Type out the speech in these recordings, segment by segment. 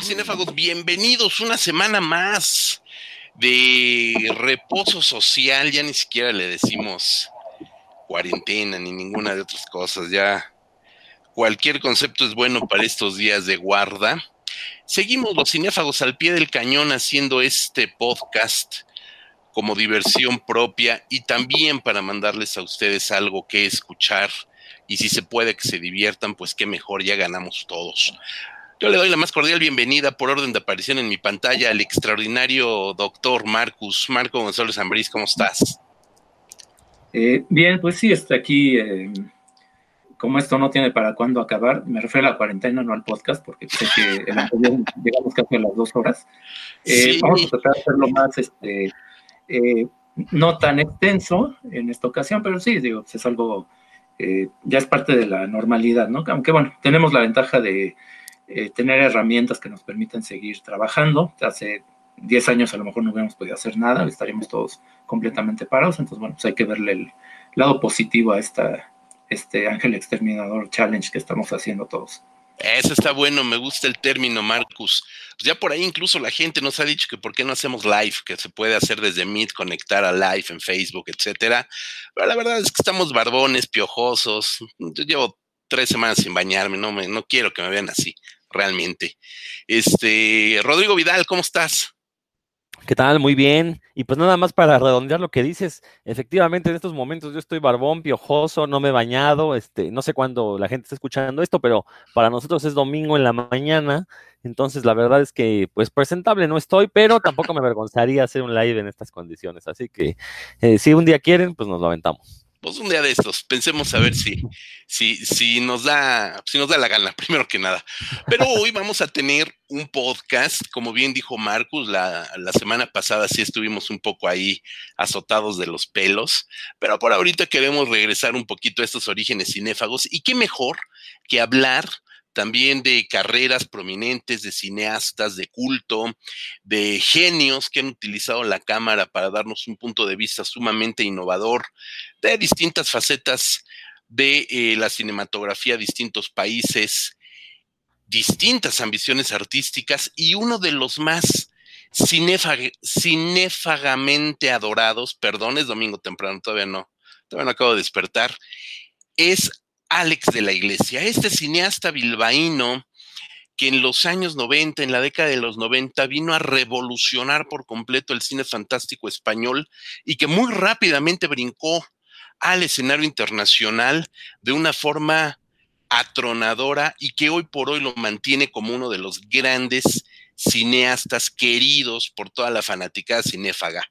tal? Bienvenidos una semana más de reposo social. Ya ni siquiera le decimos cuarentena ni ninguna de otras cosas. Ya cualquier concepto es bueno para estos días de guarda. Seguimos los cinéfagos al pie del cañón haciendo este podcast como diversión propia y también para mandarles a ustedes algo que escuchar y si se puede que se diviertan, pues qué mejor, ya ganamos todos. Yo le doy la más cordial bienvenida por orden de aparición en mi pantalla al extraordinario doctor Marcus. Marco González Ambrís, ¿cómo estás? Eh, bien, pues sí, estoy aquí. Eh, como esto no tiene para cuándo acabar, me refiero a la cuarentena, no al podcast, porque sé que el anterior llegamos casi a las dos horas. Eh, vamos a tratar de hacerlo más, este, no tan extenso en esta ocasión, pero sí, digo, pues es algo, ya es parte de la normalidad, ¿no? Aunque bueno, tenemos la ventaja de eh, tener herramientas que nos permiten seguir trabajando. Hace 10 años a lo mejor no hubiéramos podido hacer nada, estaríamos todos completamente parados, entonces bueno, pues hay que verle el lado positivo a esta, este Ángel Exterminador Challenge que estamos haciendo todos. Eso está bueno, me gusta el término, Marcus. Pues ya por ahí incluso la gente nos ha dicho que por qué no hacemos live, que se puede hacer desde Meet, conectar a live en Facebook, etcétera. Pero la verdad es que estamos barbones, piojosos. Yo llevo tres semanas sin bañarme, no, me, no quiero que me vean así realmente. Este, Rodrigo Vidal, ¿cómo estás? ¿Qué tal? Muy bien. Y pues nada más para redondear lo que dices, efectivamente en estos momentos yo estoy barbón, piojoso, no me he bañado, este, no sé cuándo la gente está escuchando esto, pero para nosotros es domingo en la mañana, entonces la verdad es que pues presentable no estoy, pero tampoco me avergonzaría hacer un live en estas condiciones, así que eh, si un día quieren, pues nos lo aventamos pues un día de estos, pensemos a ver si, si, si nos da, si nos da la gana, primero que nada. Pero hoy vamos a tener un podcast, como bien dijo Marcus, la, la, semana pasada sí estuvimos un poco ahí azotados de los pelos, pero por ahorita queremos regresar un poquito a estos orígenes cinéfagos y qué mejor que hablar también de carreras prominentes, de cineastas, de culto, de genios que han utilizado la cámara para darnos un punto de vista sumamente innovador de distintas facetas de eh, la cinematografía, distintos países, distintas ambiciones artísticas y uno de los más cinéfagamente adorados, perdón, es domingo temprano, todavía no, todavía no acabo de despertar, es Alex de la Iglesia, este cineasta bilbaíno que en los años 90, en la década de los 90, vino a revolucionar por completo el cine fantástico español y que muy rápidamente brincó al escenario internacional de una forma atronadora y que hoy por hoy lo mantiene como uno de los grandes cineastas queridos por toda la fanaticada cinéfaga.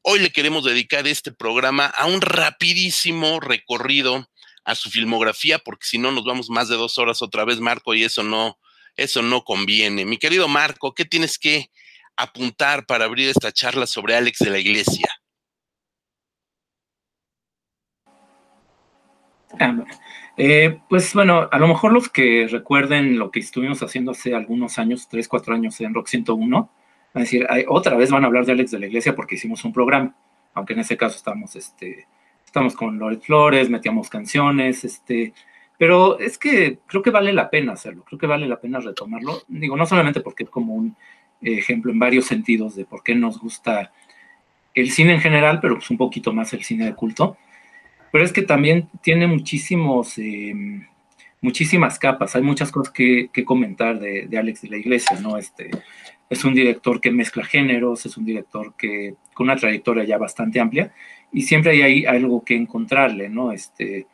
Hoy le queremos dedicar este programa a un rapidísimo recorrido a su filmografía, porque si no nos vamos más de dos horas otra vez, Marco, y eso no, eso no conviene. Mi querido Marco, ¿qué tienes que apuntar para abrir esta charla sobre Alex de la Iglesia? Ah, eh, pues bueno, a lo mejor los que recuerden lo que estuvimos haciendo hace algunos años, tres, cuatro años en Rock 101, van a decir, otra vez van a hablar de Alex de la Iglesia porque hicimos un programa, aunque en ese caso estamos este, estamos con Loret Flores, metíamos canciones, este, pero es que creo que vale la pena hacerlo, creo que vale la pena retomarlo, digo, no solamente porque es como un ejemplo en varios sentidos de por qué nos gusta el cine en general, pero pues un poquito más el cine de culto, pero es que también tiene muchísimos, em, muchísimas capas, hay muchas cosas que, comentar de, de, Alex de la Iglesia, ¿no? Este, es un director que mezcla géneros, es un director que con una trayectoria ya bastante amplia, y siempre hay ahí algo que encontrarle, ¿no? Este,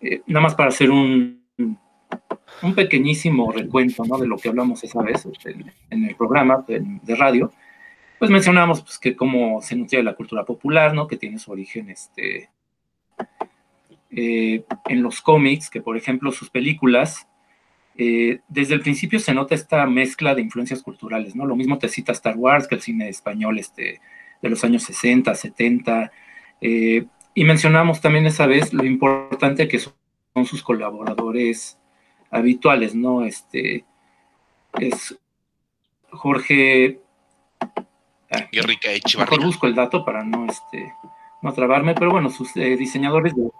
eh, nada más para hacer un, un pequeñísimo recuento, ¿no? De lo que hablamos esa vez este, en, el programa de, radio, pues mencionamos pues, que cómo se nutre la cultura popular, ¿no? Que tiene su origen, este, eh, en los cómics, que por ejemplo sus películas, eh, desde el principio se nota esta mezcla de influencias culturales, ¿no? Lo mismo te cita Star Wars que el cine español este, de los años 60, 70, eh, y mencionamos también esa vez lo importante que son, sus colaboradores habituales, ¿no? Este es Jorge. Ah, Mejor busco el dato para no, este, no trabarme, pero bueno, sus eh, diseñadores de.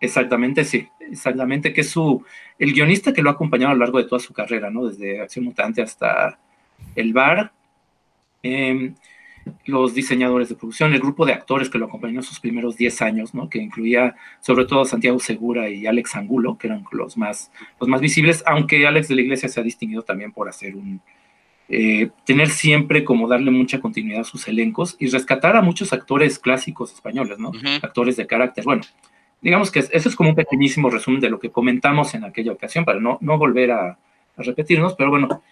Exactamente, sí, exactamente, que es su, el guionista que lo ha acompañado a lo largo de toda su carrera, ¿no? Desde Acción Mutante hasta El Bar, em, los diseñadores de producción, el grupo de actores que lo acompañó en sus primeros 10 años, ¿no? Que incluía sobre todo Santiago Segura y Alex Angulo, que eran los más, los más visibles, aunque Alex de la Iglesia se ha distinguido también por hacer un, eh, tener siempre como darle mucha continuidad a sus elencos y rescatar a muchos actores clásicos españoles, ¿no? Actores de carácter. Bueno, digamos que eso es como un pequeñísimo resumen de lo que comentamos en aquella ocasión, para no, no volver a, repetirnos, pero bueno,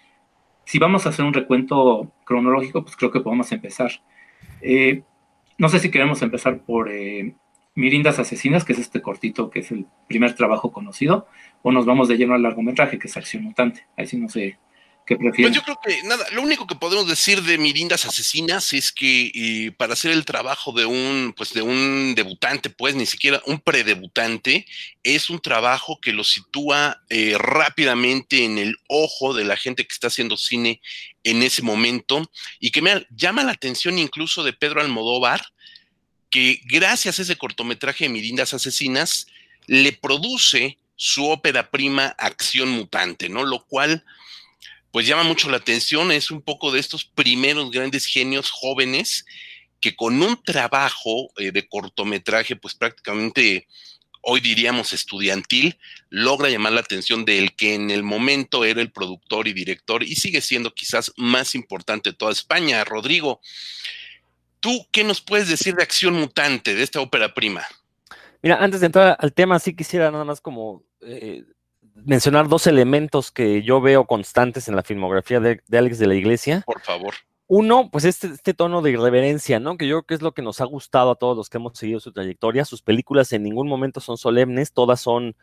si vamos a hacer un recuento cronológico, pues creo que podemos empezar. Eh, no sé si queremos empezar por eh, Mirindas Asesinas, que es este cortito, que es el primer trabajo conocido, o nos vamos de lleno al largometraje, que es Acción Mutante. Ahí sí no sé pues yo creo que nada, lo único que podemos decir de Mirindas Asesinas es que eh, para hacer el trabajo de un, pues de un debutante, pues ni siquiera un predebutante, es un trabajo que lo sitúa eh, rápidamente en el ojo de la gente que está haciendo cine en ese momento y que me llama la atención incluso de Pedro Almodóvar, que gracias a ese cortometraje de Mirindas Asesinas le produce su ópera prima Acción Mutante, ¿no? Lo cual pues llama mucho la atención, es un poco de estos primeros grandes genios jóvenes que con un trabajo eh, de cortometraje, pues prácticamente hoy diríamos estudiantil, logra llamar la atención del que en el momento era el productor y director y sigue siendo quizás más importante de toda España. Rodrigo, ¿tú qué nos puedes decir de Acción Mutante, de esta ópera prima? Mira, antes de entrar al tema, sí quisiera nada más como eh, mencionar dos elementos que yo veo constantes en la filmografía de, Alex de la Iglesia. Por favor. Uno, pues este, este, tono de irreverencia, ¿no? Que yo creo que es lo que nos ha gustado a todos los que hemos seguido su trayectoria. Sus películas en ningún momento son solemnes, todas son,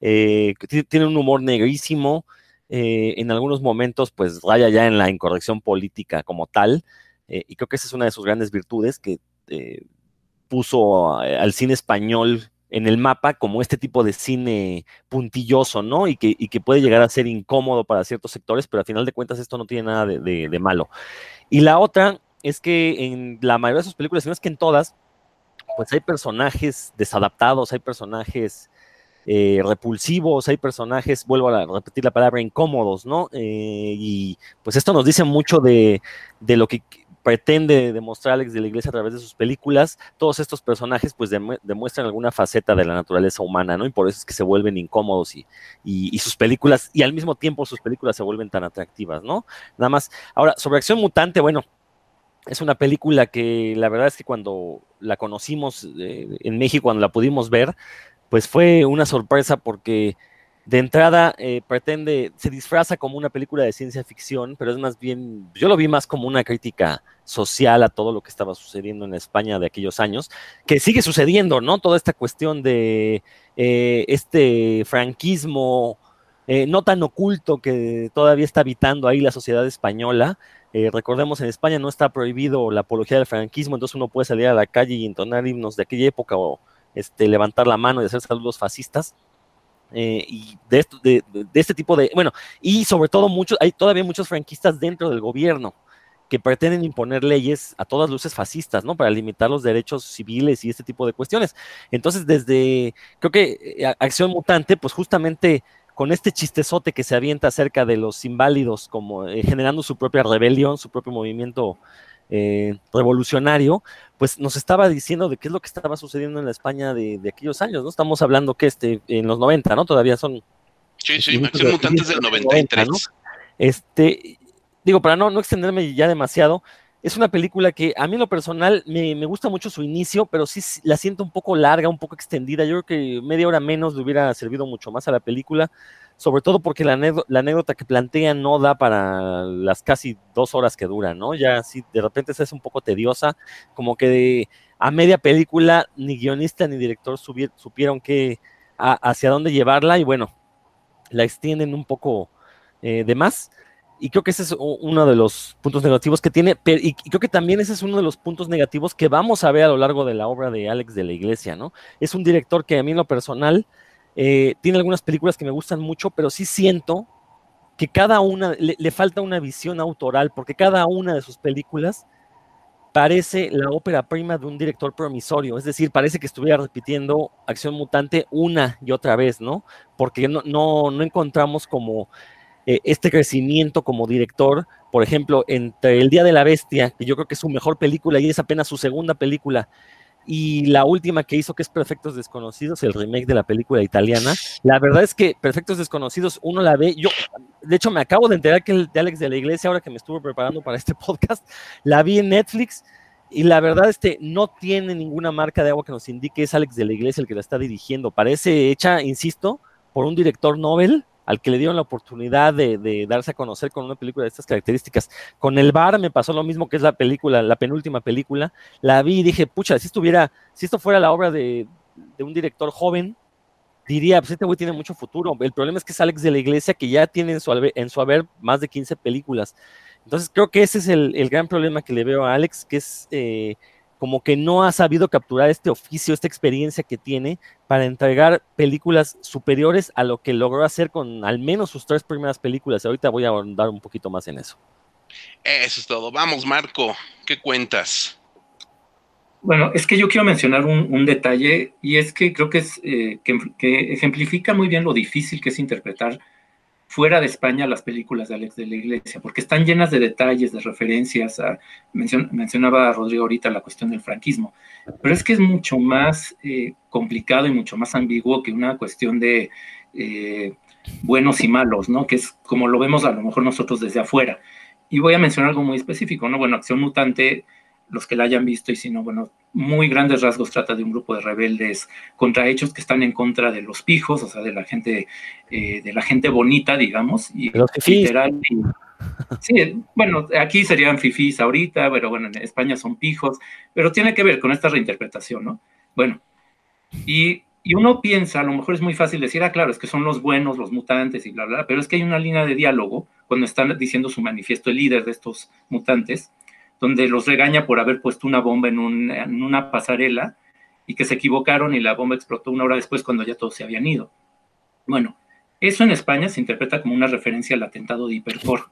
eh, tienen un humor negrísimo, eh, en algunos momentos pues raya ya en la incorrección política como tal, eh, y creo que esa es una de sus grandes virtudes que puso al cine español en el mapa como este tipo de cine puntilloso, ¿no? Y que, que puede llegar a ser incómodo para ciertos sectores, pero al final de cuentas esto no tiene nada de, malo. Y la otra es que en la mayoría de sus películas, si no es que en todas, pues hay personajes desadaptados, hay personajes eh, repulsivos, hay personajes, vuelvo a repetir la palabra, incómodos, ¿no? Eh, y pues esto nos dice mucho de, de lo que pretende demostrar Alex de la Iglesia a través de sus películas, todos estos personajes pues demuestran alguna faceta de la naturaleza humana, ¿no? Y por eso es que se vuelven incómodos y, y, sus películas, y al mismo tiempo sus películas se vuelven tan atractivas, ¿no? Nada más. Ahora, sobre Acción Mutante, bueno, es una película que la verdad es que cuando la conocimos eh, en México, cuando la pudimos ver, pues fue una sorpresa porque de entrada eh, pretende, se disfraza como una película de ciencia ficción, pero es más bien, yo lo vi más como una crítica social a todo lo que estaba sucediendo en España de aquellos años, que sigue sucediendo, ¿no? Toda esta cuestión de eh, este franquismo eh, no tan oculto que todavía está habitando ahí la sociedad española. recordemos, en España no está prohibido la apología del franquismo, entonces uno puede salir a la calle y entonar himnos de aquella época o este, levantar la mano y hacer saludos fascistas eh, y de, esto, de, este tipo de, bueno, y sobre todo muchos, hay todavía muchos franquistas dentro del gobierno que pretenden imponer leyes a todas luces fascistas, ¿no? Para limitar los derechos civiles y este tipo de cuestiones. Entonces, desde, creo que eh, Acción Mutante, pues justamente con este chistezote que se avienta acerca de los inválidos, como eh, generando su propia rebelión, su propio movimiento eh, revolucionario, pues nos estaba diciendo de qué es lo que estaba sucediendo en la España de, aquellos años, ¿no? Estamos hablando que este, en los 90, ¿no? Todavía son... Sí, sí, Acción Mutantes del 93. Este, digo, para no, no extenderme ya demasiado, es una película que a mí en lo personal me, me, gusta mucho su inicio, pero sí la siento un poco larga, un poco extendida. Yo creo que media hora menos le hubiera servido mucho más a la película sobre todo porque la, anécdota que plantean no da para las casi dos horas que dura, ¿no? Ya si de repente se hace un poco tediosa, como que a media película ni guionista ni director supieron que, hacia dónde llevarla y bueno, la extienden un poco eh, de más. Y creo que ese es uno de los puntos negativos que tiene, y creo que también ese es uno de los puntos negativos que vamos a ver a lo largo de la obra de Alex de la Iglesia, ¿no? Es un director que a mí lo personal eh, tiene algunas películas que me gustan mucho, pero sí siento que cada una le, falta una visión autoral, porque cada una de sus películas parece la ópera prima de un director promisorio, es decir, parece que estuviera repitiendo Acción Mutante una y otra vez, ¿no? Porque no, no, encontramos como eh, este crecimiento como director, por ejemplo, entre El Día de la Bestia, que yo creo que es su mejor película y es apenas su segunda película, y la última que hizo, que es Perfectos Desconocidos, el remake de la película italiana. La verdad es que Perfectos Desconocidos, uno la ve, yo, de hecho, me acabo de enterar que el de Alex de la Iglesia, ahora que me estuve preparando para este podcast, la vi en Netflix. Y la verdad, este no tiene ninguna marca de agua que nos indique es Alex de la Iglesia el que la está dirigiendo. Parece hecha, insisto, por un director Nobel al que le dieron la oportunidad de, darse a conocer con una película de estas características. Con El Bar me pasó lo mismo que es la película, la penúltima película. La vi y dije, pucha, si estuviera, si esto fuera la obra de, un director joven, diría, pues este güey tiene mucho futuro. El problema es que es Alex de la Iglesia, que ya tiene en su, en su haber más de 15 películas. Entonces creo que ese es el, gran problema que le veo a Alex, que es eh, como que no ha sabido capturar este oficio, esta experiencia que tiene para entregar películas superiores a lo que logró hacer con al menos sus tres primeras películas. Ahorita voy a ahondar un poquito más en eso. Eso es todo. Vamos, Marco, ¿qué cuentas? Bueno, es que yo quiero mencionar un, detalle y es que creo que, es, eh, que ejemplifica muy bien lo difícil que es interpretar fuera de España las películas de Alex de la Iglesia, porque están llenas de detalles, de referencias. mencionaba Rodrigo ahorita la cuestión del franquismo, pero es que es mucho más eh, complicado y mucho más ambiguo que una cuestión de eh, buenos y malos, ¿no? Que es como lo vemos a lo mejor nosotros desde afuera. Y voy a mencionar algo muy específico, ¿no? Bueno, Acción Mutante los que la hayan visto y si no, bueno, muy grandes rasgos trata de un grupo de rebeldes contra hechos que están en contra de los pijos, o sea, de la gente, eh, de la gente bonita, digamos, y los literal. sí, bueno, aquí serían fifís ahorita, pero bueno, en España son pijos, pero tiene que ver con esta reinterpretación, ¿no? Bueno, y, y uno piensa, a lo mejor es muy fácil decir, ah, claro, es que son los buenos, los mutantes y bla, bla, pero es que hay una línea de diálogo cuando están diciendo su manifiesto el líder de estos mutantes, donde los regaña por haber puesto una bomba en, una pasarela y que se equivocaron y la bomba explotó una hora después cuando ya todos se habían ido. Bueno, eso en España se interpreta como una referencia al atentado de Hipercor,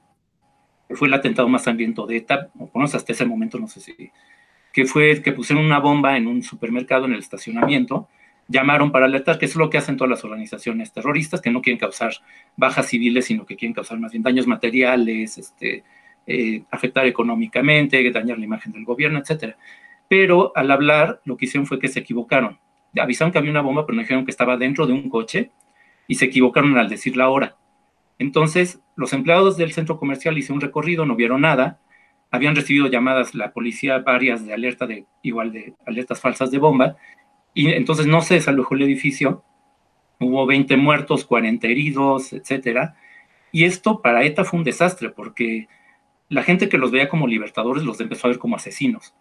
que fue el atentado más sangriento de ETA, o por hasta ese momento no sé si, que fue que pusieron una bomba en un supermercado en el estacionamiento, llamaron para alertar, que es lo que hacen todas las organizaciones terroristas, que no quieren causar bajas civiles, sino que quieren causar más bien daños materiales, este, eh, afectar económicamente, dañar la imagen del gobierno, etcétera. Pero al hablar, lo que hicieron fue que se equivocaron. Avisaron que había una bomba, pero dijeron que estaba dentro de un coche y se equivocaron al decir la hora. Entonces, los empleados del centro comercial hicieron un recorrido, no vieron nada, habían recibido llamadas la policía varias de alerta de igual de alertas falsas de bomba y entonces no se desalojó el edificio. Hubo 20 muertos, 40 heridos, etcétera. Y esto para ETA fue un desastre porque la gente que los veía como libertadores los empezó a ver como asesinos.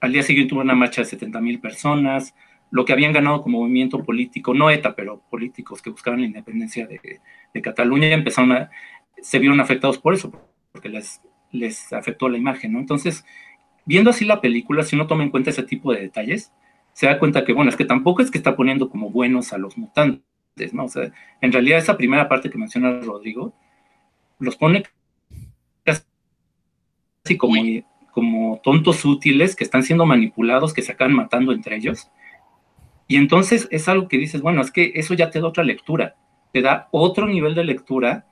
Al día siguiente hubo una marcha de 70 mil personas, lo que habían ganado como movimiento político, no ETA, pero políticos que buscaban la independencia de, Cataluña, empezaron a, se vieron afectados por eso, porque les, les afectó la imagen, ¿no? Entonces, viendo así la película, si uno toma en cuenta ese tipo de detalles, se da cuenta que, bueno, es que tampoco es que está poniendo como buenos a los mutantes, ¿no? O sea, en realidad esa primera parte que menciona Rodrigo, los pone como, como tontos útiles que están siendo manipulados, que se acaban matando entre ellos. Y entonces es algo que dices, bueno, es que eso ya te da otra lectura, te da otro nivel de lectura,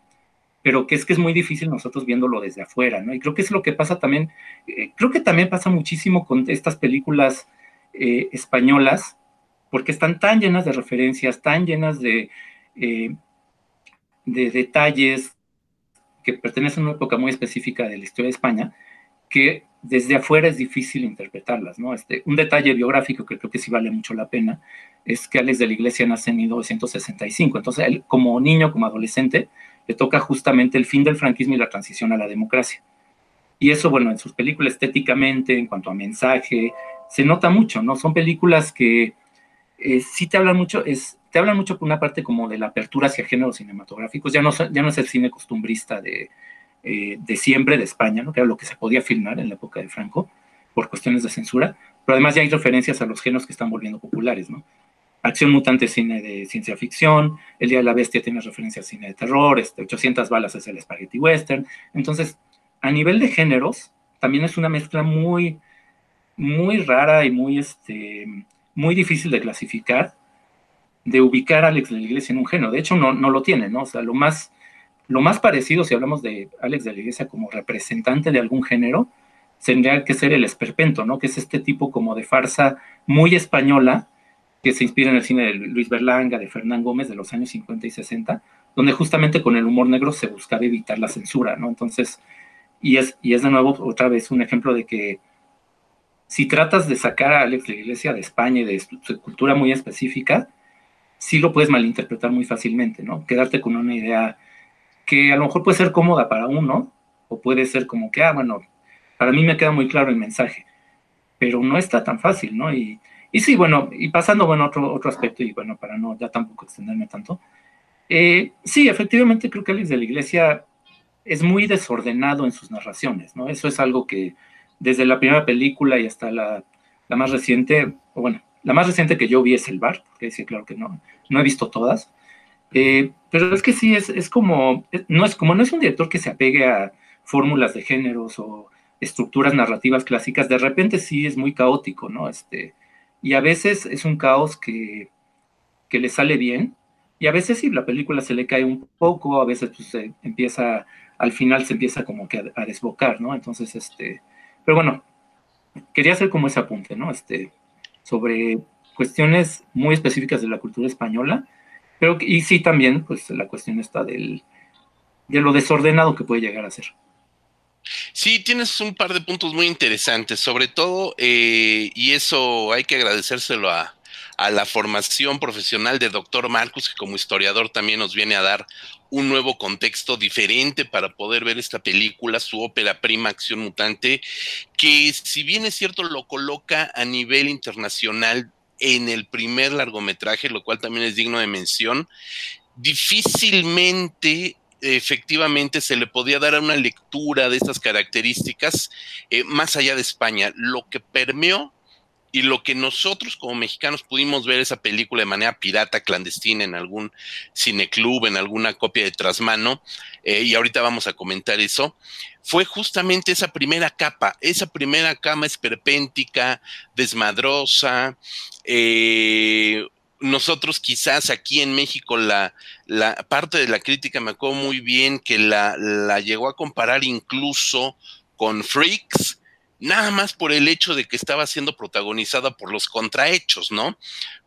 pero que es que es muy difícil nosotros viéndolo desde afuera, ¿no? Y creo que es lo que pasa también, eh, creo que también pasa muchísimo con estas películas eh, españolas, porque están tan llenas de referencias, tan llenas de, eh, de detalles que pertenecen a una época muy específica de la historia de España, que desde afuera es difícil interpretarlas, ¿no? Este, un detalle biográfico que creo que sí vale mucho la pena es que Alex de la Iglesia nace en 1965, entonces él como niño, como adolescente, le toca justamente el fin del franquismo y la transición a la democracia. Y eso, bueno, en sus películas estéticamente, en cuanto a mensaje, se nota mucho, ¿no? Son películas que eh, sí te hablan mucho, es, te hablan mucho por una parte como de la apertura hacia géneros cinematográficos, ya no, es el cine costumbrista de, eh, de siempre de España, ¿no? que era lo que se podía filmar en la época de Franco, por cuestiones de censura, pero además ya hay referencias a los géneros que están volviendo populares, ¿no? Acción Mutante cine de ciencia ficción, El Día de la Bestia tiene referencias a cine de terror, este, 800 balas es el spaghetti western. Entonces, a nivel de géneros, también es una mezcla muy, muy rara y muy, este, muy difícil de clasificar, de ubicar a Alex de la Iglesia en un género. De hecho, no, no lo tiene, ¿no? O sea, lo más, lo más parecido, si hablamos de Alex de la Iglesia como representante de algún género, tendría que ser el esperpento, ¿no? Que es este tipo como de farsa muy española, que se inspira en el cine de Luis Berlanga, de Fernán Gómez de los años 50 y 60, donde justamente con el humor negro se buscaba evitar la censura, ¿no? Entonces, y es, y es de nuevo otra vez un ejemplo de que si tratas de sacar a Alex de la Iglesia de España y de su cultura muy específica, sí lo puedes malinterpretar muy fácilmente, ¿no? Quedarte con una idea que a lo mejor puede ser cómoda para uno, o puede ser como que, ah, bueno, para mí me queda muy claro el mensaje, pero no está tan fácil, ¿no? Y, y sí, bueno, y pasando, bueno, otro, otro aspecto, y bueno, para no ya tampoco extenderme tanto, eh, sí, efectivamente creo que Alex de la Iglesia es muy desordenado en sus narraciones, ¿no? Eso es algo que desde la primera película y hasta la, la más reciente, o bueno, la más reciente que yo vi es El Bar, porque sí, claro que no, no he visto todas, eh, pero es que sí, es, es como, no es como, no es un director que se apegue a fórmulas de géneros o estructuras narrativas clásicas, de repente sí es muy caótico, ¿no? Este, y a veces es un caos que, que le sale bien, y a veces sí, la película se le cae un poco, a veces pues, se empieza, al final se empieza como que a, a, desbocar, ¿no? Entonces, este, pero bueno, quería hacer como ese apunte, ¿no? Este, sobre cuestiones muy específicas de la cultura española, pero y sí también, pues la cuestión está del, de lo desordenado que puede llegar a ser. Sí, tienes un par de puntos muy interesantes, sobre todo, eh, y eso hay que agradecérselo a, a la formación profesional de doctor Marcus, que como historiador también nos viene a dar un nuevo contexto diferente para poder ver esta película, su ópera prima Acción Mutante, que si bien es cierto lo coloca a nivel internacional en el primer largometraje, lo cual también es digno de mención, difícilmente efectivamente se le podía dar una lectura de estas características eh, más allá de España. Lo que permeó y lo que nosotros como mexicanos pudimos ver esa película de manera pirata, clandestina, en algún cineclub, en alguna copia de trasmano, eh, y ahorita vamos a comentar eso, fue justamente esa primera capa, esa primera cama esperpéntica, desmadrosa, eh, nosotros quizás aquí en México la, la, parte de la crítica me acuerdo muy bien que la, la llegó a comparar incluso con Freaks, nada más por el hecho de que estaba siendo protagonizada por los contrahechos, ¿no?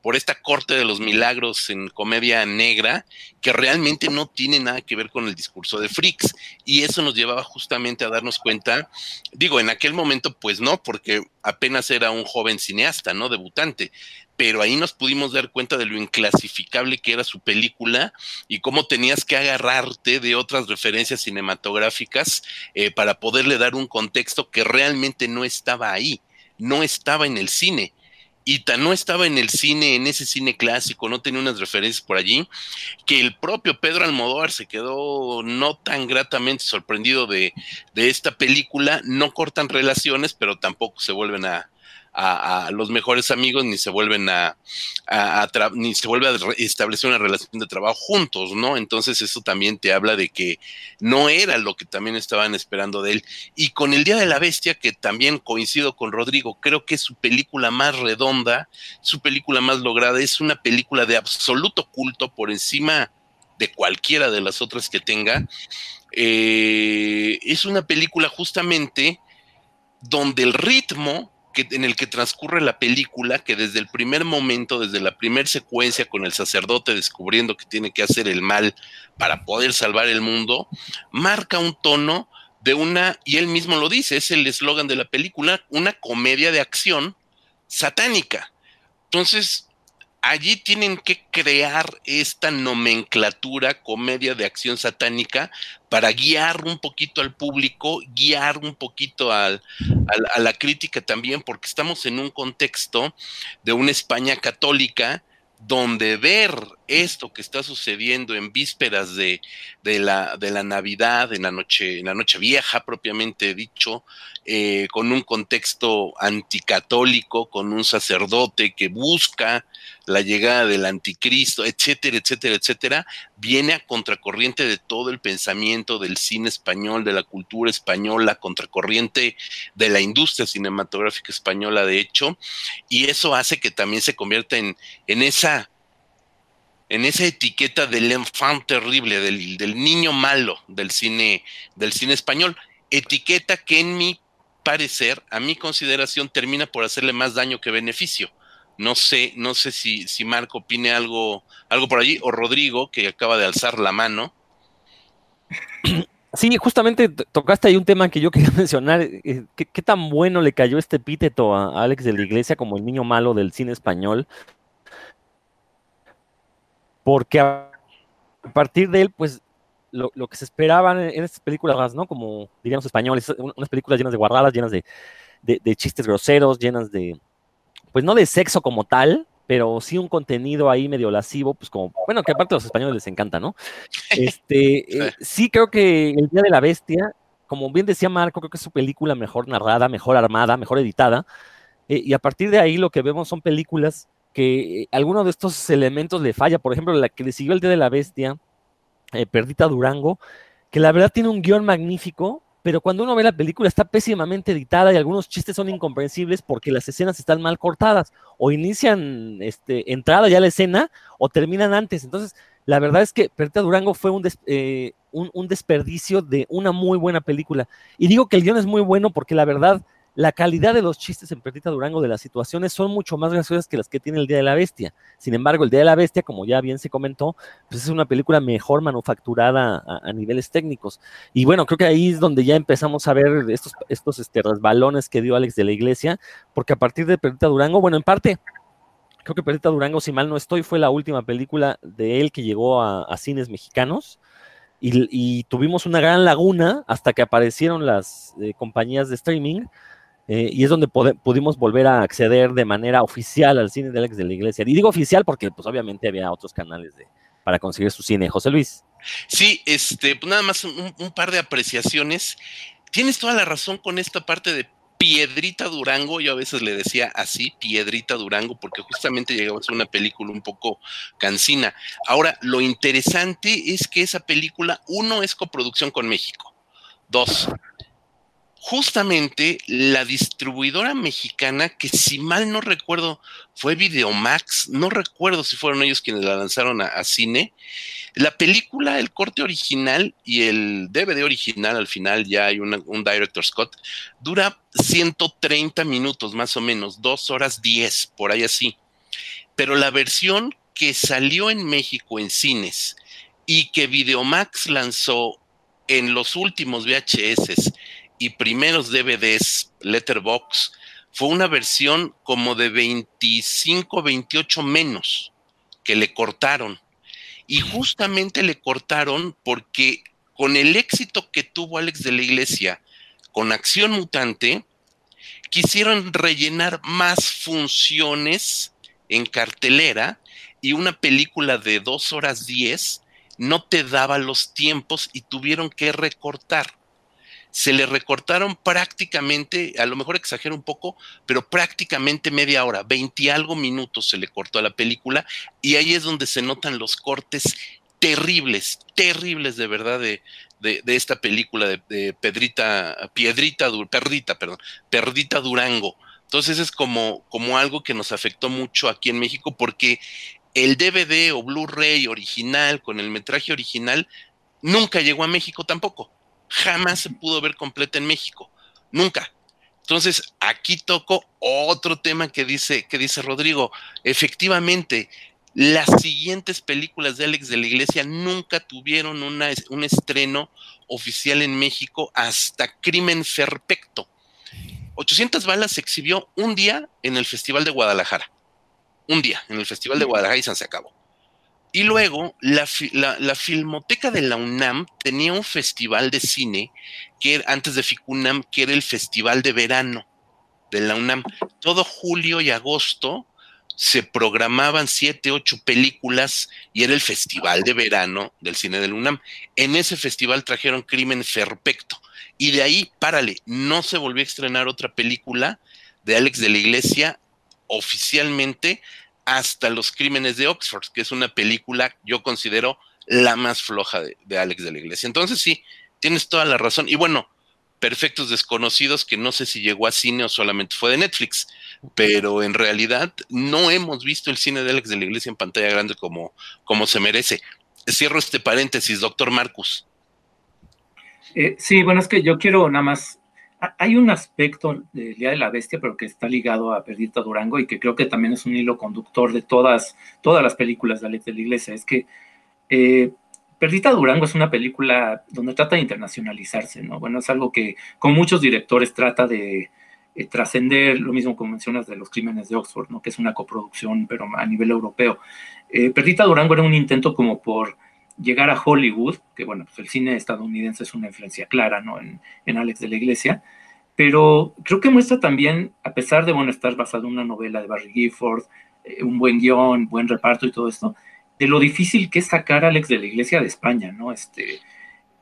Por esta corte de los milagros en comedia negra, que realmente no tiene nada que ver con el discurso de Freaks. Y eso nos llevaba justamente a darnos cuenta, digo, en aquel momento pues no, porque apenas era un joven cineasta, ¿no? Debutante, pero ahí nos pudimos dar cuenta de lo inclasificable que era su película y cómo tenías que agarrarte de otras referencias cinematográficas eh, para poderle dar un contexto que realmente no estaba ahí, no estaba en el cine. Y tan no estaba en el cine, en ese cine clásico, no tenía unas referencias por allí, que el propio Pedro Almodóvar se quedó no tan gratamente sorprendido de, de esta película. No cortan relaciones, pero tampoco se vuelven a, a, los mejores amigos ni se vuelven a, ni se vuelve a establecer una relación de trabajo juntos, ¿no? Entonces eso también te habla de que no era lo que también estaban esperando de él. Y con el Día de la Bestia, que también coincido con Rodrigo, creo que es su película más redonda, su película más lograda, es una película de absoluto culto por encima de cualquiera de las otras que tenga. Eh, es una película justamente donde el ritmo en el que transcurre la película, que desde el primer momento, desde la primera secuencia con el sacerdote descubriendo que tiene que hacer el mal para poder salvar el mundo, marca un tono de una, y él mismo lo dice, es el eslogan de la película, una comedia de acción satánica. Entonces, allí tienen que crear esta nomenclatura, comedia de acción satánica, para guiar un poquito al público, guiar un poquito al, a la crítica también, porque estamos en un contexto de una España católica donde ver esto que está sucediendo en vísperas de, de, la, de la, Navidad, en la noche, en la noche vieja propiamente dicho, eh, con un contexto anticatólico, con un sacerdote que busca la llegada del anticristo, etcétera, etcétera, etcétera, viene a contracorriente de todo el pensamiento del cine español, de la cultura española, contracorriente de la industria cinematográfica española, de hecho, y eso hace que también se convierta en, en esa en esa etiqueta del enfant terrible, del, del, niño malo del cine, del cine español, etiqueta que en mi parecer, a mi consideración, termina por hacerle más daño que beneficio. No sé, no sé si, si Marco opine algo, algo por allí, o Rodrigo, que acaba de alzar la mano. Sí, justamente tocaste ahí un tema que yo quería mencionar. Eh, ¿Qué, tan bueno le cayó este epíteto a Alex de la Iglesia como el niño malo del cine español? porque a partir de él, pues lo, que se esperaban en, estas películas, ¿no? Como diríamos españoles, unas películas llenas de guardadas, llenas de, chistes groseros, llenas de, pues no de sexo como tal, pero sí un contenido ahí medio lascivo, pues como, bueno, que aparte a los españoles les encanta, ¿no? Este, eh, sí creo que El Día de la Bestia, como bien decía Marco, creo que es su película mejor narrada, mejor armada, mejor editada, eh, y a partir de ahí lo que vemos son películas que alguno de estos elementos le falla. Por ejemplo, la que le siguió el Día de la Bestia, eh, Perdita Durango, que la verdad tiene un guion magnífico, pero cuando uno ve la película está pésimamente editada y algunos chistes son incomprensibles porque las escenas están mal cortadas o inician este, entrada ya la escena o terminan antes. Entonces, la verdad es que Perdita Durango fue un, eh, un, un desperdicio de una muy buena película. Y digo que el guion es muy bueno porque la verdad la calidad de los chistes en Perdita Durango de las situaciones son mucho más graciosas que las que tiene el Día de la Bestia. Sin embargo, el Día de la Bestia, como ya bien se comentó, pues es una película mejor manufacturada a, niveles técnicos. Y bueno, creo que ahí es donde ya empezamos a ver estos, estos este, resbalones que dio Alex de la Iglesia, porque a partir de Perdita Durango, bueno, en parte, creo que Perdita Durango, si mal no estoy, fue la última película de él que llegó a, cines mexicanos. Y, tuvimos una gran laguna hasta que aparecieron las eh, compañías de streaming eh, y es donde pudimos volver a acceder de manera oficial al cine de Alex de la Iglesia. Y digo oficial porque pues obviamente había otros canales de, para conseguir su cine. José Luis. Sí, este, pues nada más un, par de apreciaciones. Tienes toda la razón con esta parte de Piedrita Durango, yo a veces le decía así, Piedrita Durango, porque justamente llegaba a ser una película un poco cansina. Ahora, lo interesante es que esa película, uno, es coproducción con México. Dos, justamente la distribuidora mexicana, que si mal no recuerdo fue Videomax, no recuerdo si fueron ellos quienes la lanzaron a, cine, la película, el corte original y el DVD original, al final ya hay un director Scott, dura 130 minutos más o menos, dos horas 10, por ahí así. Pero la versión que salió en México en cines y que Videomax lanzó en los últimos VHS y primeros DVDs, Letterbox, fue una versión como de 25, 28 menos que le cortaron. Y justamente le cortaron porque con el éxito que tuvo Alex de la Iglesia con Acción Mutante, quisieron rellenar más funciones en cartelera y una película de dos horas diez no te daba los tiempos y tuvieron que recortar se le recortaron prácticamente, a lo mejor exagero un poco, pero prácticamente media hora, 20 algo minutos se le cortó a la película y ahí es donde se notan los cortes terribles, terribles de verdad de, de, esta película de, Pedrita, Piedrita, Perdita, perdón, Perdita Durango. Entonces es como, como algo que nos afectó mucho aquí en México porque el DVD o Blu-ray original con el metraje original nunca llegó a México tampoco jamás se pudo ver completa en México, nunca. Entonces, aquí toco otro tema que dice, que dice Rodrigo. Efectivamente, las siguientes películas de Alex de la Iglesia nunca tuvieron una, un estreno oficial en México hasta Crimen Perfecto. 800 balas se exhibió un día en el Festival de Guadalajara. Un día en el Festival de Guadalajara y se acabó. Y luego la, Filmoteca de la UNAM tenía un festival de cine que antes de FICUNAM, que era el Festival de Verano de la UNAM. Todo julio y agosto se programaban siete, ocho películas y era el Festival de Verano del cine de la UNAM. En ese festival trajeron Crimen Perfecto. Y de ahí, párale, no se volvió a estrenar otra película de Alex de la Iglesia oficialmente hasta Los Crímenes de Oxford, que es una película, yo considero, la más floja de, Alex de la Iglesia. Entonces sí, tienes toda la razón. Y bueno, Perfectos Desconocidos, que no sé si llegó a cine o solamente fue de Netflix, pero en realidad no hemos visto el cine de Alex de la Iglesia en pantalla grande como, como se merece. Cierro este paréntesis, doctor Marcus. Eh, sí, bueno, es que yo quiero nada más. Hay un aspecto del Día de la Bestia, pero que está ligado a Perdita Durango y que creo que también es un hilo conductor de todas, todas las películas de Alex de la Iglesia. Es que eh, Perdita Durango es una película donde trata de internacionalizarse, ¿no? Bueno, es algo que con muchos directores trata de eh, trascender, lo mismo como mencionas de los crímenes de Oxford, ¿no? Que es una coproducción, pero a nivel europeo. Eh, Perdita Durango era un intento como por llegar a Hollywood, que bueno, pues el cine estadounidense es una influencia clara, ¿no? En, Alex de la Iglesia, pero creo que muestra también, a pesar de, bueno, estar basado en una novela de Barry Gifford, eh, un buen guion, buen reparto y todo esto, de lo difícil que es sacar a Alex de la Iglesia de España, ¿no? Este,